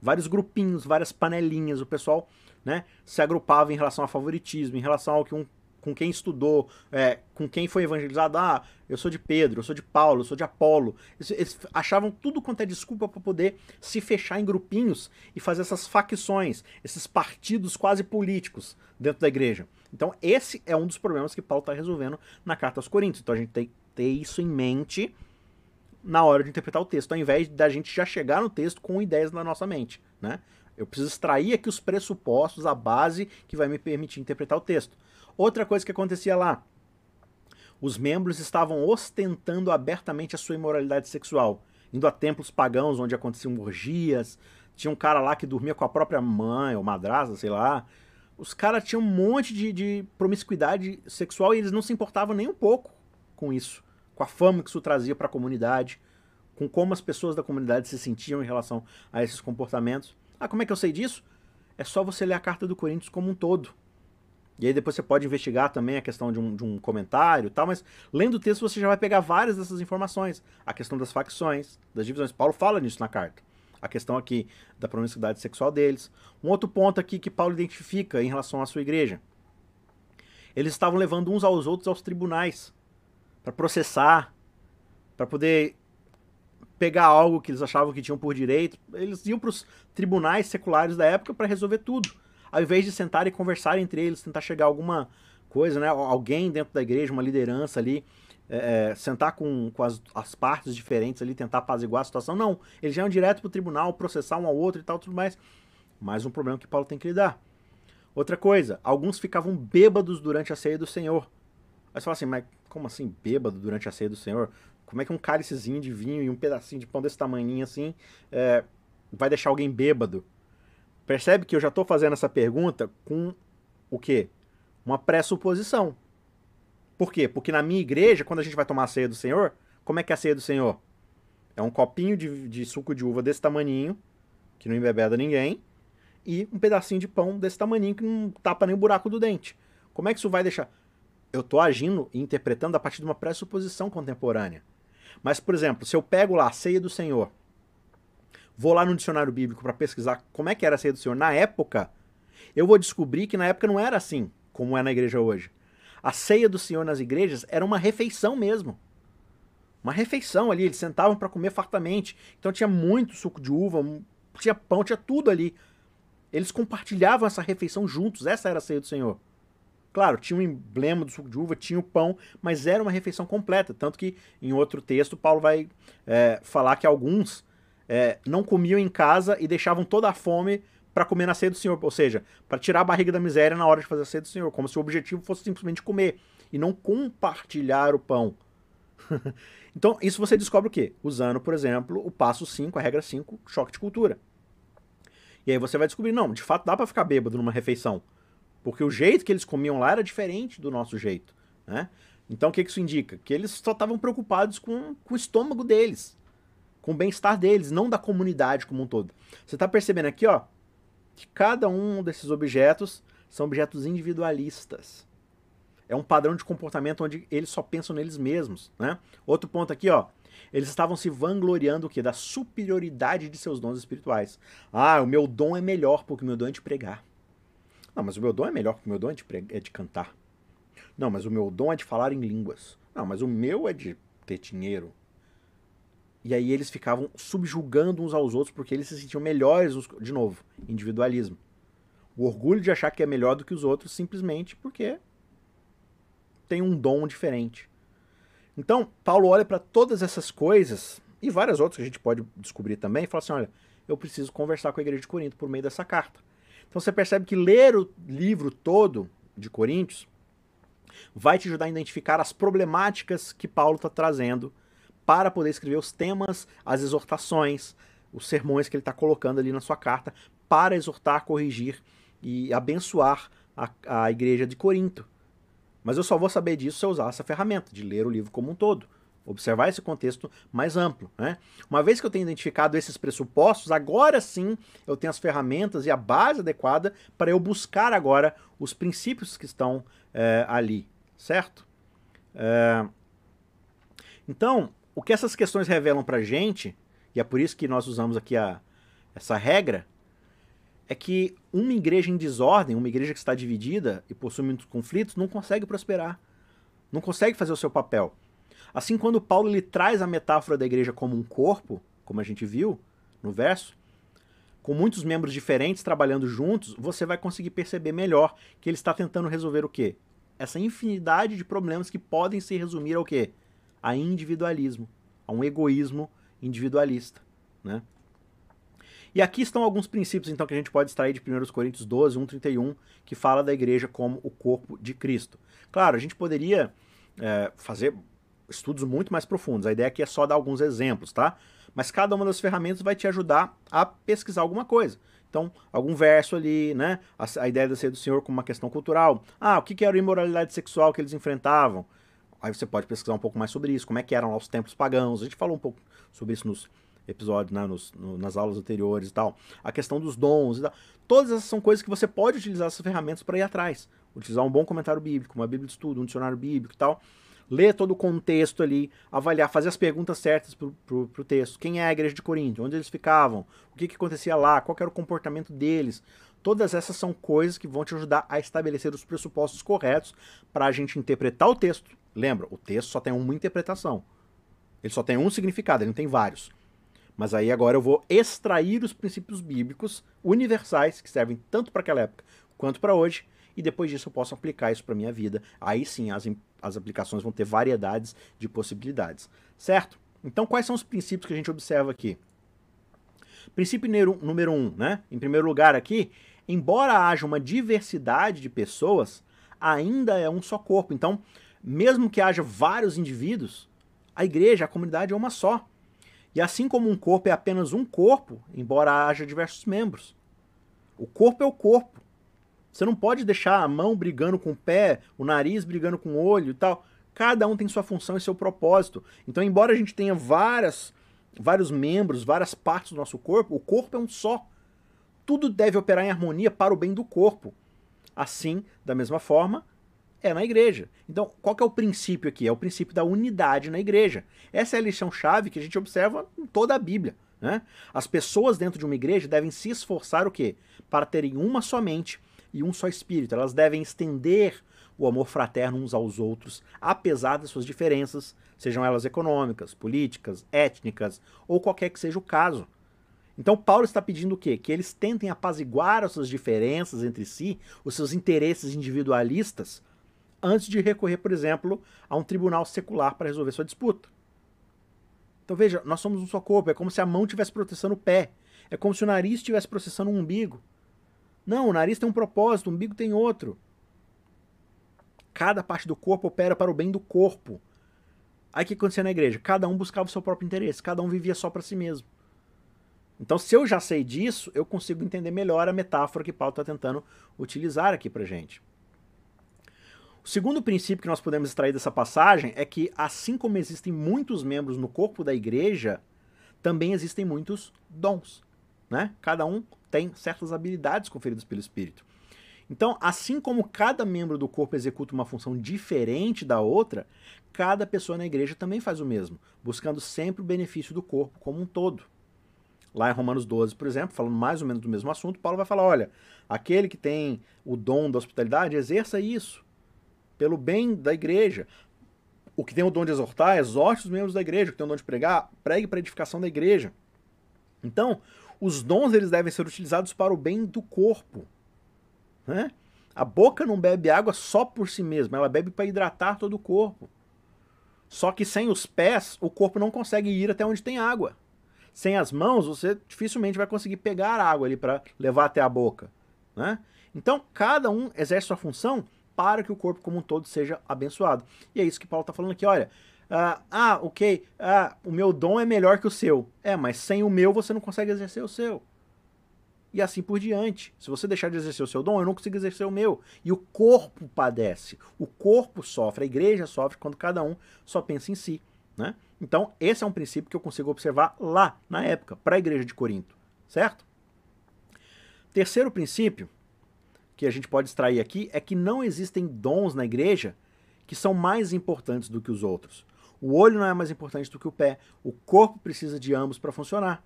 Vários grupinhos, várias panelinhas, o pessoal né, se agrupava em relação a favoritismo, em relação ao que um com quem estudou, é, com quem foi evangelizado. Ah, eu sou de Pedro, eu sou de Paulo, eu sou de Apolo. Eles, eles achavam tudo quanto é desculpa para poder se fechar em grupinhos e fazer essas facções, esses partidos quase políticos dentro da igreja. Então, esse é um dos problemas que Paulo está resolvendo na carta aos Coríntios. Então, a gente tem que ter isso em mente na hora de interpretar o texto, ao invés da gente já chegar no texto com ideias na nossa mente, né? Eu preciso extrair aqui os pressupostos, a base que vai me permitir interpretar o texto. Outra coisa que acontecia lá, os membros estavam ostentando abertamente a sua imoralidade sexual, indo a templos pagãos onde aconteciam orgias, tinha um cara lá que dormia com a própria mãe ou madrasta, sei lá. Os caras tinham um monte de, de promiscuidade sexual e eles não se importavam nem um pouco com isso, com a fama que isso trazia para a comunidade, com como as pessoas da comunidade se sentiam em relação a esses comportamentos. Ah, como é que eu sei disso? É só você ler a carta do Coríntios como um todo. E aí depois você pode investigar também a questão de um, de um comentário e tal, mas lendo o texto você já vai pegar várias dessas informações. A questão das facções, das divisões. Paulo fala nisso na carta. A questão aqui da promiscuidade sexual deles. Um outro ponto aqui que Paulo identifica em relação à sua igreja. Eles estavam levando uns aos outros aos tribunais para processar, para poder pegar algo que eles achavam que tinham por direito. Eles iam para os tribunais seculares da época para resolver tudo ao invés de sentar e conversar entre eles, tentar chegar a alguma coisa, né? Alguém dentro da igreja, uma liderança ali, é, é, sentar com, com as, as, partes diferentes ali, tentar apaziguar a situação. Não, eles já iam direto pro tribunal, processar um ao outro e tal, tudo mais. Mais um problema que Paulo tem que lidar. Outra coisa, alguns ficavam bêbados durante a ceia do Senhor. Aí você fala assim, mas como assim bêbado durante a ceia do Senhor? Como é que um cálicezinho de vinho e um pedacinho de pão desse tamanhinho assim é, vai deixar alguém bêbado? Percebe que eu já estou fazendo essa pergunta com o quê? Uma pressuposição. Por quê? Porque na minha igreja, quando a gente vai tomar a ceia do Senhor, como é que é a ceia do Senhor? É um copinho de, de suco de uva desse tamaninho, que não embebeda ninguém, e um pedacinho de pão desse tamaninho que não tapa nem o buraco do dente. Como é que isso vai deixar? Eu estou agindo e interpretando a partir de uma pressuposição contemporânea. Mas, por exemplo, se eu pego lá a ceia do Senhor vou lá no dicionário bíblico para pesquisar como é que era a ceia do Senhor na época, eu vou descobrir que na época não era assim como é na igreja hoje. A ceia do Senhor nas igrejas era uma refeição mesmo. Uma refeição ali, eles sentavam para comer fartamente. Então tinha muito suco de uva, tinha pão, tinha tudo ali. Eles compartilhavam essa refeição juntos, essa era a ceia do Senhor. Claro, tinha um emblema do suco de uva, tinha o pão, mas era uma refeição completa. Tanto que em outro texto, Paulo vai é, falar que alguns é, não comiam em casa e deixavam toda a fome para comer na ceia do Senhor, ou seja, para tirar a barriga da miséria na hora de fazer a ceia do Senhor, como se o objetivo fosse simplesmente comer e não compartilhar o pão. então, isso você descobre o quê? Usando, por exemplo, o passo 5, a regra 5, choque de cultura. E aí você vai descobrir, não, de fato dá para ficar bêbado numa refeição, porque o jeito que eles comiam lá era diferente do nosso jeito, né? Então o que isso indica? Que eles só estavam preocupados com, com o estômago deles com o bem-estar deles, não da comunidade como um todo. Você está percebendo aqui, ó, que cada um desses objetos são objetos individualistas. É um padrão de comportamento onde eles só pensam neles mesmos, né? Outro ponto aqui, ó, eles estavam se vangloriando o quê? Da superioridade de seus dons espirituais. Ah, o meu dom é melhor porque o meu dom é de pregar. Não, mas o meu dom é melhor porque o meu dom é de, é de cantar. Não, mas o meu dom é de falar em línguas. Não, mas o meu é de ter dinheiro. E aí eles ficavam subjugando uns aos outros porque eles se sentiam melhores, de novo, individualismo. O orgulho de achar que é melhor do que os outros simplesmente porque tem um dom diferente. Então, Paulo olha para todas essas coisas e várias outras que a gente pode descobrir também e fala assim: olha, eu preciso conversar com a igreja de Corinto por meio dessa carta. Então você percebe que ler o livro todo de Coríntios vai te ajudar a identificar as problemáticas que Paulo está trazendo para poder escrever os temas, as exortações, os sermões que ele está colocando ali na sua carta para exortar, corrigir e abençoar a, a igreja de Corinto. Mas eu só vou saber disso se eu usar essa ferramenta, de ler o livro como um todo. Observar esse contexto mais amplo. Né? Uma vez que eu tenho identificado esses pressupostos, agora sim eu tenho as ferramentas e a base adequada para eu buscar agora os princípios que estão é, ali, certo? É... Então, o que essas questões revelam pra gente, e é por isso que nós usamos aqui a, essa regra, é que uma igreja em desordem, uma igreja que está dividida e possui muitos conflitos, não consegue prosperar. Não consegue fazer o seu papel. Assim, quando Paulo ele traz a metáfora da igreja como um corpo, como a gente viu no verso, com muitos membros diferentes trabalhando juntos, você vai conseguir perceber melhor que ele está tentando resolver o quê? Essa infinidade de problemas que podem se resumir ao quê? A individualismo, a um egoísmo individualista, né? E aqui estão alguns princípios então que a gente pode extrair de 1 Coríntios 12, 1, 31, que fala da igreja como o corpo de Cristo. Claro, a gente poderia é, fazer estudos muito mais profundos. A ideia aqui é só dar alguns exemplos, tá? Mas cada uma das ferramentas vai te ajudar a pesquisar alguma coisa. Então, algum verso ali, né? A, a ideia da ser do Senhor como uma questão cultural. Ah, o que, que era a imoralidade sexual que eles enfrentavam? Aí você pode pesquisar um pouco mais sobre isso, como é que eram lá os templos pagãos. A gente falou um pouco sobre isso nos episódios, né, nos, no, nas aulas anteriores e tal. A questão dos dons e tal. Todas essas são coisas que você pode utilizar essas ferramentas para ir atrás. Utilizar um bom comentário bíblico, uma bíblia de estudo, um dicionário bíblico e tal ler todo o contexto ali, avaliar, fazer as perguntas certas pro, pro texto. Quem é a igreja de Corinto? Onde eles ficavam? O que, que acontecia lá? Qual era o comportamento deles? Todas essas são coisas que vão te ajudar a estabelecer os pressupostos corretos para a gente interpretar o texto. Lembra, o texto só tem uma interpretação. Ele só tem um significado, ele não tem vários. Mas aí agora eu vou extrair os princípios bíblicos universais que servem tanto para aquela época quanto para hoje e depois disso eu posso aplicar isso para minha vida. Aí sim as, as aplicações vão ter variedades de possibilidades, certo? Então quais são os princípios que a gente observa aqui? Princípio número um, né? Em primeiro lugar aqui, embora haja uma diversidade de pessoas, ainda é um só corpo. Então, mesmo que haja vários indivíduos, a igreja, a comunidade é uma só. E assim como um corpo é apenas um corpo, embora haja diversos membros. O corpo é o corpo. Você não pode deixar a mão brigando com o pé, o nariz brigando com o olho e tal. Cada um tem sua função e seu propósito. Então, embora a gente tenha várias, vários membros, várias partes do nosso corpo, o corpo é um só. Tudo deve operar em harmonia para o bem do corpo. Assim, da mesma forma, é na igreja. Então, qual que é o princípio aqui? É o princípio da unidade na igreja. Essa é a lição-chave que a gente observa em toda a Bíblia. Né? As pessoas dentro de uma igreja devem se esforçar o quê? Para terem uma somente e um só espírito. Elas devem estender o amor fraterno uns aos outros, apesar das suas diferenças, sejam elas econômicas, políticas, étnicas ou qualquer que seja o caso. Então Paulo está pedindo o quê? Que eles tentem apaziguar as suas diferenças entre si, os seus interesses individualistas, antes de recorrer, por exemplo, a um tribunal secular para resolver sua disputa. Então veja, nós somos um só corpo, é como se a mão estivesse processando o pé, é como se o nariz estivesse processando o umbigo. Não, o nariz tem um propósito, o umbigo tem outro. Cada parte do corpo opera para o bem do corpo. Aí o que acontecia na igreja? Cada um buscava o seu próprio interesse, cada um vivia só para si mesmo. Então, se eu já sei disso, eu consigo entender melhor a metáfora que Paulo está tentando utilizar aqui para gente. O segundo princípio que nós podemos extrair dessa passagem é que, assim como existem muitos membros no corpo da igreja, também existem muitos dons. Né? Cada um tem certas habilidades conferidas pelo Espírito. Então, assim como cada membro do corpo executa uma função diferente da outra, cada pessoa na igreja também faz o mesmo, buscando sempre o benefício do corpo como um todo. Lá em Romanos 12, por exemplo, falando mais ou menos do mesmo assunto, Paulo vai falar: olha, aquele que tem o dom da hospitalidade, exerça isso pelo bem da igreja. O que tem o dom de exortar, exorte os membros da igreja. O que tem o dom de pregar, pregue para edificação da igreja. Então, os dons eles devem ser utilizados para o bem do corpo. Né? A boca não bebe água só por si mesma, ela bebe para hidratar todo o corpo. Só que sem os pés, o corpo não consegue ir até onde tem água. Sem as mãos, você dificilmente vai conseguir pegar água ali para levar até a boca. Né? Então, cada um exerce sua função para que o corpo como um todo seja abençoado. E é isso que Paulo está falando aqui. Olha, ah, ah, ok, ah, o meu dom é melhor que o seu. É, mas sem o meu você não consegue exercer o seu. E assim por diante. Se você deixar de exercer o seu dom, eu não consigo exercer o meu. E o corpo padece. O corpo sofre, a igreja sofre quando cada um só pensa em si. Né? Então, esse é um princípio que eu consigo observar lá, na época, para a igreja de Corinto. Certo? Terceiro princípio que a gente pode extrair aqui é que não existem dons na igreja que são mais importantes do que os outros. O olho não é mais importante do que o pé. O corpo precisa de ambos para funcionar.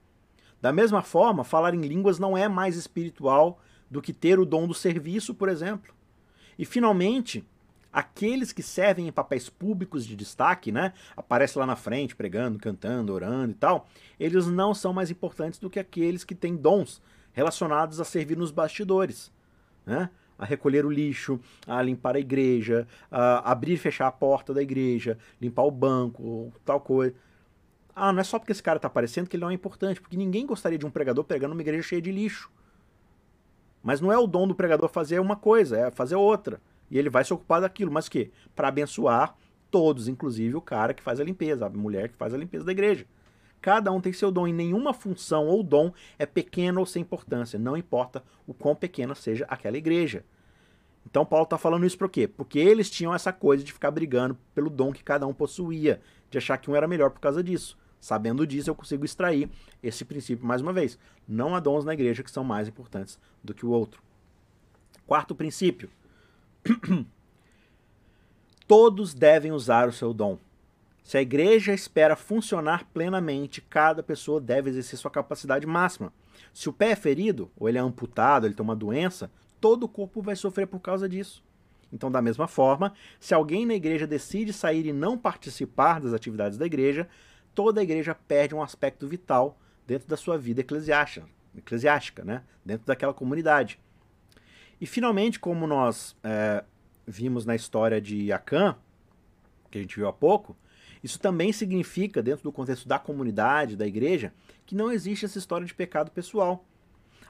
Da mesma forma, falar em línguas não é mais espiritual do que ter o dom do serviço, por exemplo. E finalmente, aqueles que servem em papéis públicos de destaque, né, aparece lá na frente pregando, cantando, orando e tal, eles não são mais importantes do que aqueles que têm dons relacionados a servir nos bastidores, né? A recolher o lixo, a limpar a igreja, a abrir e fechar a porta da igreja, limpar o banco, tal coisa. Ah, não é só porque esse cara está aparecendo que ele não é importante, porque ninguém gostaria de um pregador pregando uma igreja cheia de lixo. Mas não é o dom do pregador fazer uma coisa, é fazer outra. E ele vai se ocupar daquilo, mas que? Para abençoar todos, inclusive o cara que faz a limpeza, a mulher que faz a limpeza da igreja. Cada um tem seu dom e nenhuma função ou dom é pequeno ou sem importância, não importa o quão pequena seja aquela igreja. Então Paulo está falando isso por quê? Porque eles tinham essa coisa de ficar brigando pelo dom que cada um possuía, de achar que um era melhor por causa disso. Sabendo disso, eu consigo extrair esse princípio mais uma vez. Não há dons na igreja que são mais importantes do que o outro. Quarto princípio. Todos devem usar o seu dom. Se a igreja espera funcionar plenamente, cada pessoa deve exercer sua capacidade máxima. Se o pé é ferido, ou ele é amputado, ele tem uma doença, todo o corpo vai sofrer por causa disso. Então, da mesma forma, se alguém na igreja decide sair e não participar das atividades da igreja, toda a igreja perde um aspecto vital dentro da sua vida eclesiástica, eclesiástica né? dentro daquela comunidade. E finalmente, como nós é, vimos na história de Acã, que a gente viu há pouco, isso também significa, dentro do contexto da comunidade, da igreja, que não existe essa história de pecado pessoal.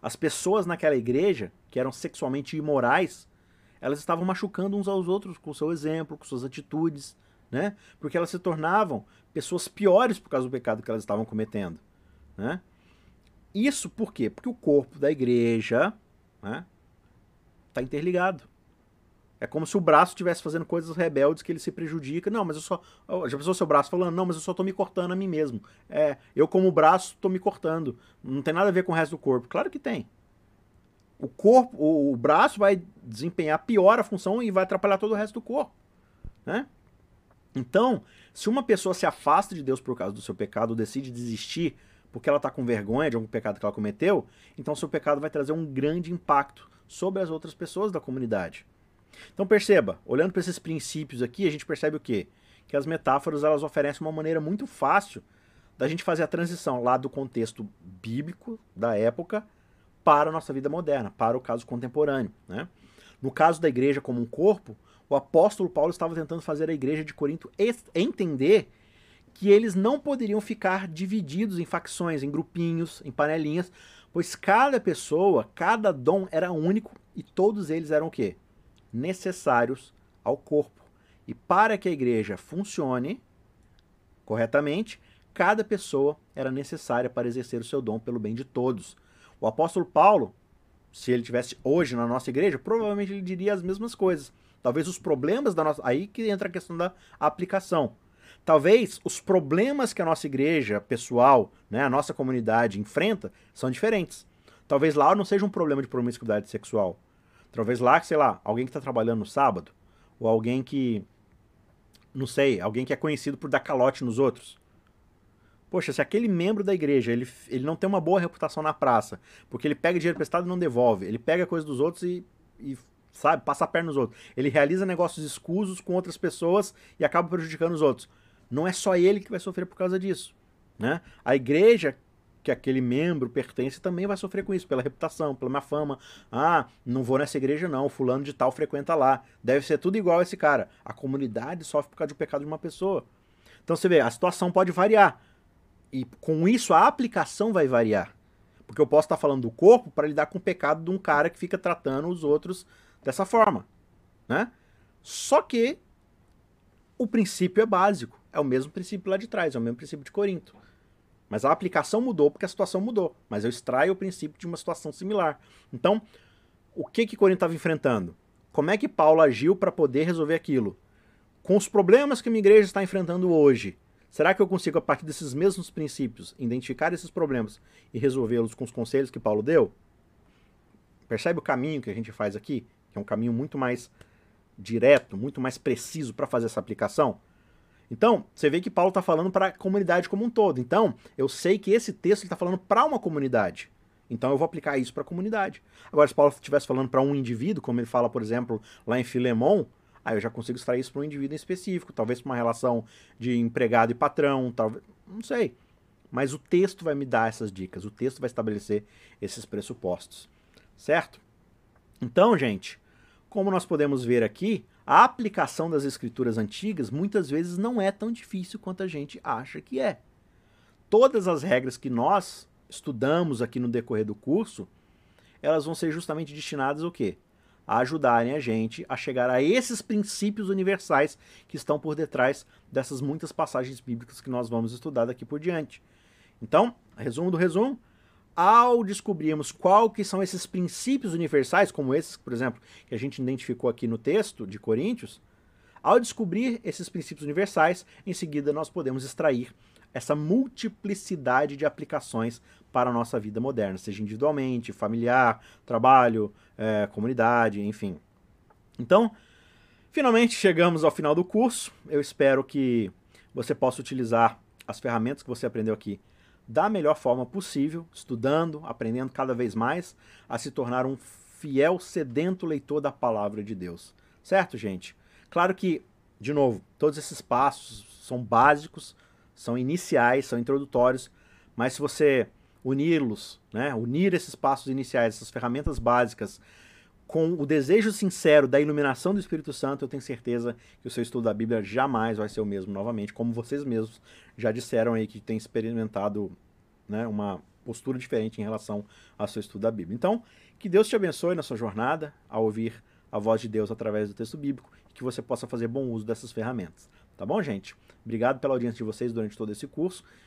As pessoas naquela igreja, que eram sexualmente imorais, elas estavam machucando uns aos outros com seu exemplo, com suas atitudes, né? Porque elas se tornavam pessoas piores por causa do pecado que elas estavam cometendo, né? Isso por quê? Porque o corpo da igreja está né, tá interligado. É como se o braço estivesse fazendo coisas rebeldes que ele se prejudica. Não, mas eu só. Já pensou seu braço falando, não, mas eu só estou me cortando a mim mesmo. É, eu, como braço, estou me cortando. Não tem nada a ver com o resto do corpo. Claro que tem. O corpo, o, o braço vai desempenhar pior a função e vai atrapalhar todo o resto do corpo. Né? Então, se uma pessoa se afasta de Deus por causa do seu pecado, decide desistir porque ela está com vergonha de algum pecado que ela cometeu, então seu pecado vai trazer um grande impacto sobre as outras pessoas da comunidade. Então perceba, olhando para esses princípios aqui, a gente percebe o quê? Que as metáforas elas oferecem uma maneira muito fácil da gente fazer a transição lá do contexto bíblico da época para a nossa vida moderna, para o caso contemporâneo. Né? No caso da igreja como um corpo, o apóstolo Paulo estava tentando fazer a igreja de Corinto entender que eles não poderiam ficar divididos em facções, em grupinhos, em panelinhas, pois cada pessoa, cada dom era único e todos eles eram o quê? Necessários ao corpo. E para que a igreja funcione corretamente, cada pessoa era necessária para exercer o seu dom pelo bem de todos. O apóstolo Paulo, se ele tivesse hoje na nossa igreja, provavelmente ele diria as mesmas coisas. Talvez os problemas da nossa. Aí que entra a questão da aplicação. Talvez os problemas que a nossa igreja pessoal, né, a nossa comunidade enfrenta, são diferentes. Talvez lá não seja um problema de promiscuidade sexual. Talvez lá, sei lá, alguém que está trabalhando no sábado, ou alguém que. Não sei, alguém que é conhecido por dar calote nos outros. Poxa, se aquele membro da igreja ele, ele não tem uma boa reputação na praça, porque ele pega dinheiro prestado e não devolve, ele pega coisa dos outros e, e sabe? Passa a perna nos outros. Ele realiza negócios escusos com outras pessoas e acaba prejudicando os outros. Não é só ele que vai sofrer por causa disso. Né? A igreja que aquele membro pertence também vai sofrer com isso, pela reputação, pela má fama. Ah, não vou nessa igreja não, fulano de tal frequenta lá. Deve ser tudo igual esse cara. A comunidade sofre por causa do pecado de uma pessoa. Então você vê, a situação pode variar. E com isso a aplicação vai variar. Porque eu posso estar falando do corpo para lidar com o pecado de um cara que fica tratando os outros dessa forma, né? Só que o princípio é básico, é o mesmo princípio lá de trás, é o mesmo princípio de Corinto. Mas a aplicação mudou porque a situação mudou, mas eu extraio o princípio de uma situação similar. Então, o que que Corinto estava enfrentando? Como é que Paulo agiu para poder resolver aquilo? Com os problemas que minha igreja está enfrentando hoje, será que eu consigo, a partir desses mesmos princípios, identificar esses problemas e resolvê-los com os conselhos que Paulo deu? Percebe o caminho que a gente faz aqui? que é um caminho muito mais direto, muito mais preciso para fazer essa aplicação. Então, você vê que Paulo está falando para a comunidade como um todo. Então, eu sei que esse texto está falando para uma comunidade. Então, eu vou aplicar isso para a comunidade. Agora, se Paulo estivesse falando para um indivíduo, como ele fala, por exemplo, lá em Filemon, aí eu já consigo extrair isso para um indivíduo em específico, talvez para uma relação de empregado e patrão, talvez, não sei. Mas o texto vai me dar essas dicas, o texto vai estabelecer esses pressupostos. Certo? Então, gente, como nós podemos ver aqui, a aplicação das escrituras antigas muitas vezes não é tão difícil quanto a gente acha que é. Todas as regras que nós estudamos aqui no decorrer do curso, elas vão ser justamente destinadas ao quê? A ajudarem a gente a chegar a esses princípios universais que estão por detrás dessas muitas passagens bíblicas que nós vamos estudar daqui por diante. Então, resumo do resumo, ao descobrirmos qual que são esses princípios universais, como esses, por exemplo, que a gente identificou aqui no texto de Coríntios, ao descobrir esses princípios universais, em seguida nós podemos extrair essa multiplicidade de aplicações para a nossa vida moderna, seja individualmente, familiar, trabalho, é, comunidade, enfim. Então, finalmente chegamos ao final do curso. Eu espero que você possa utilizar as ferramentas que você aprendeu aqui da melhor forma possível, estudando, aprendendo cada vez mais, a se tornar um fiel, sedento leitor da palavra de Deus. Certo, gente? Claro que, de novo, todos esses passos são básicos, são iniciais, são introdutórios, mas se você uni-los, né, unir esses passos iniciais, essas ferramentas básicas, com o desejo sincero da iluminação do Espírito Santo, eu tenho certeza que o seu estudo da Bíblia jamais vai ser o mesmo novamente, como vocês mesmos já disseram aí que têm experimentado né, uma postura diferente em relação ao seu estudo da Bíblia. Então, que Deus te abençoe na sua jornada ao ouvir a voz de Deus através do texto bíblico e que você possa fazer bom uso dessas ferramentas. Tá bom, gente? Obrigado pela audiência de vocês durante todo esse curso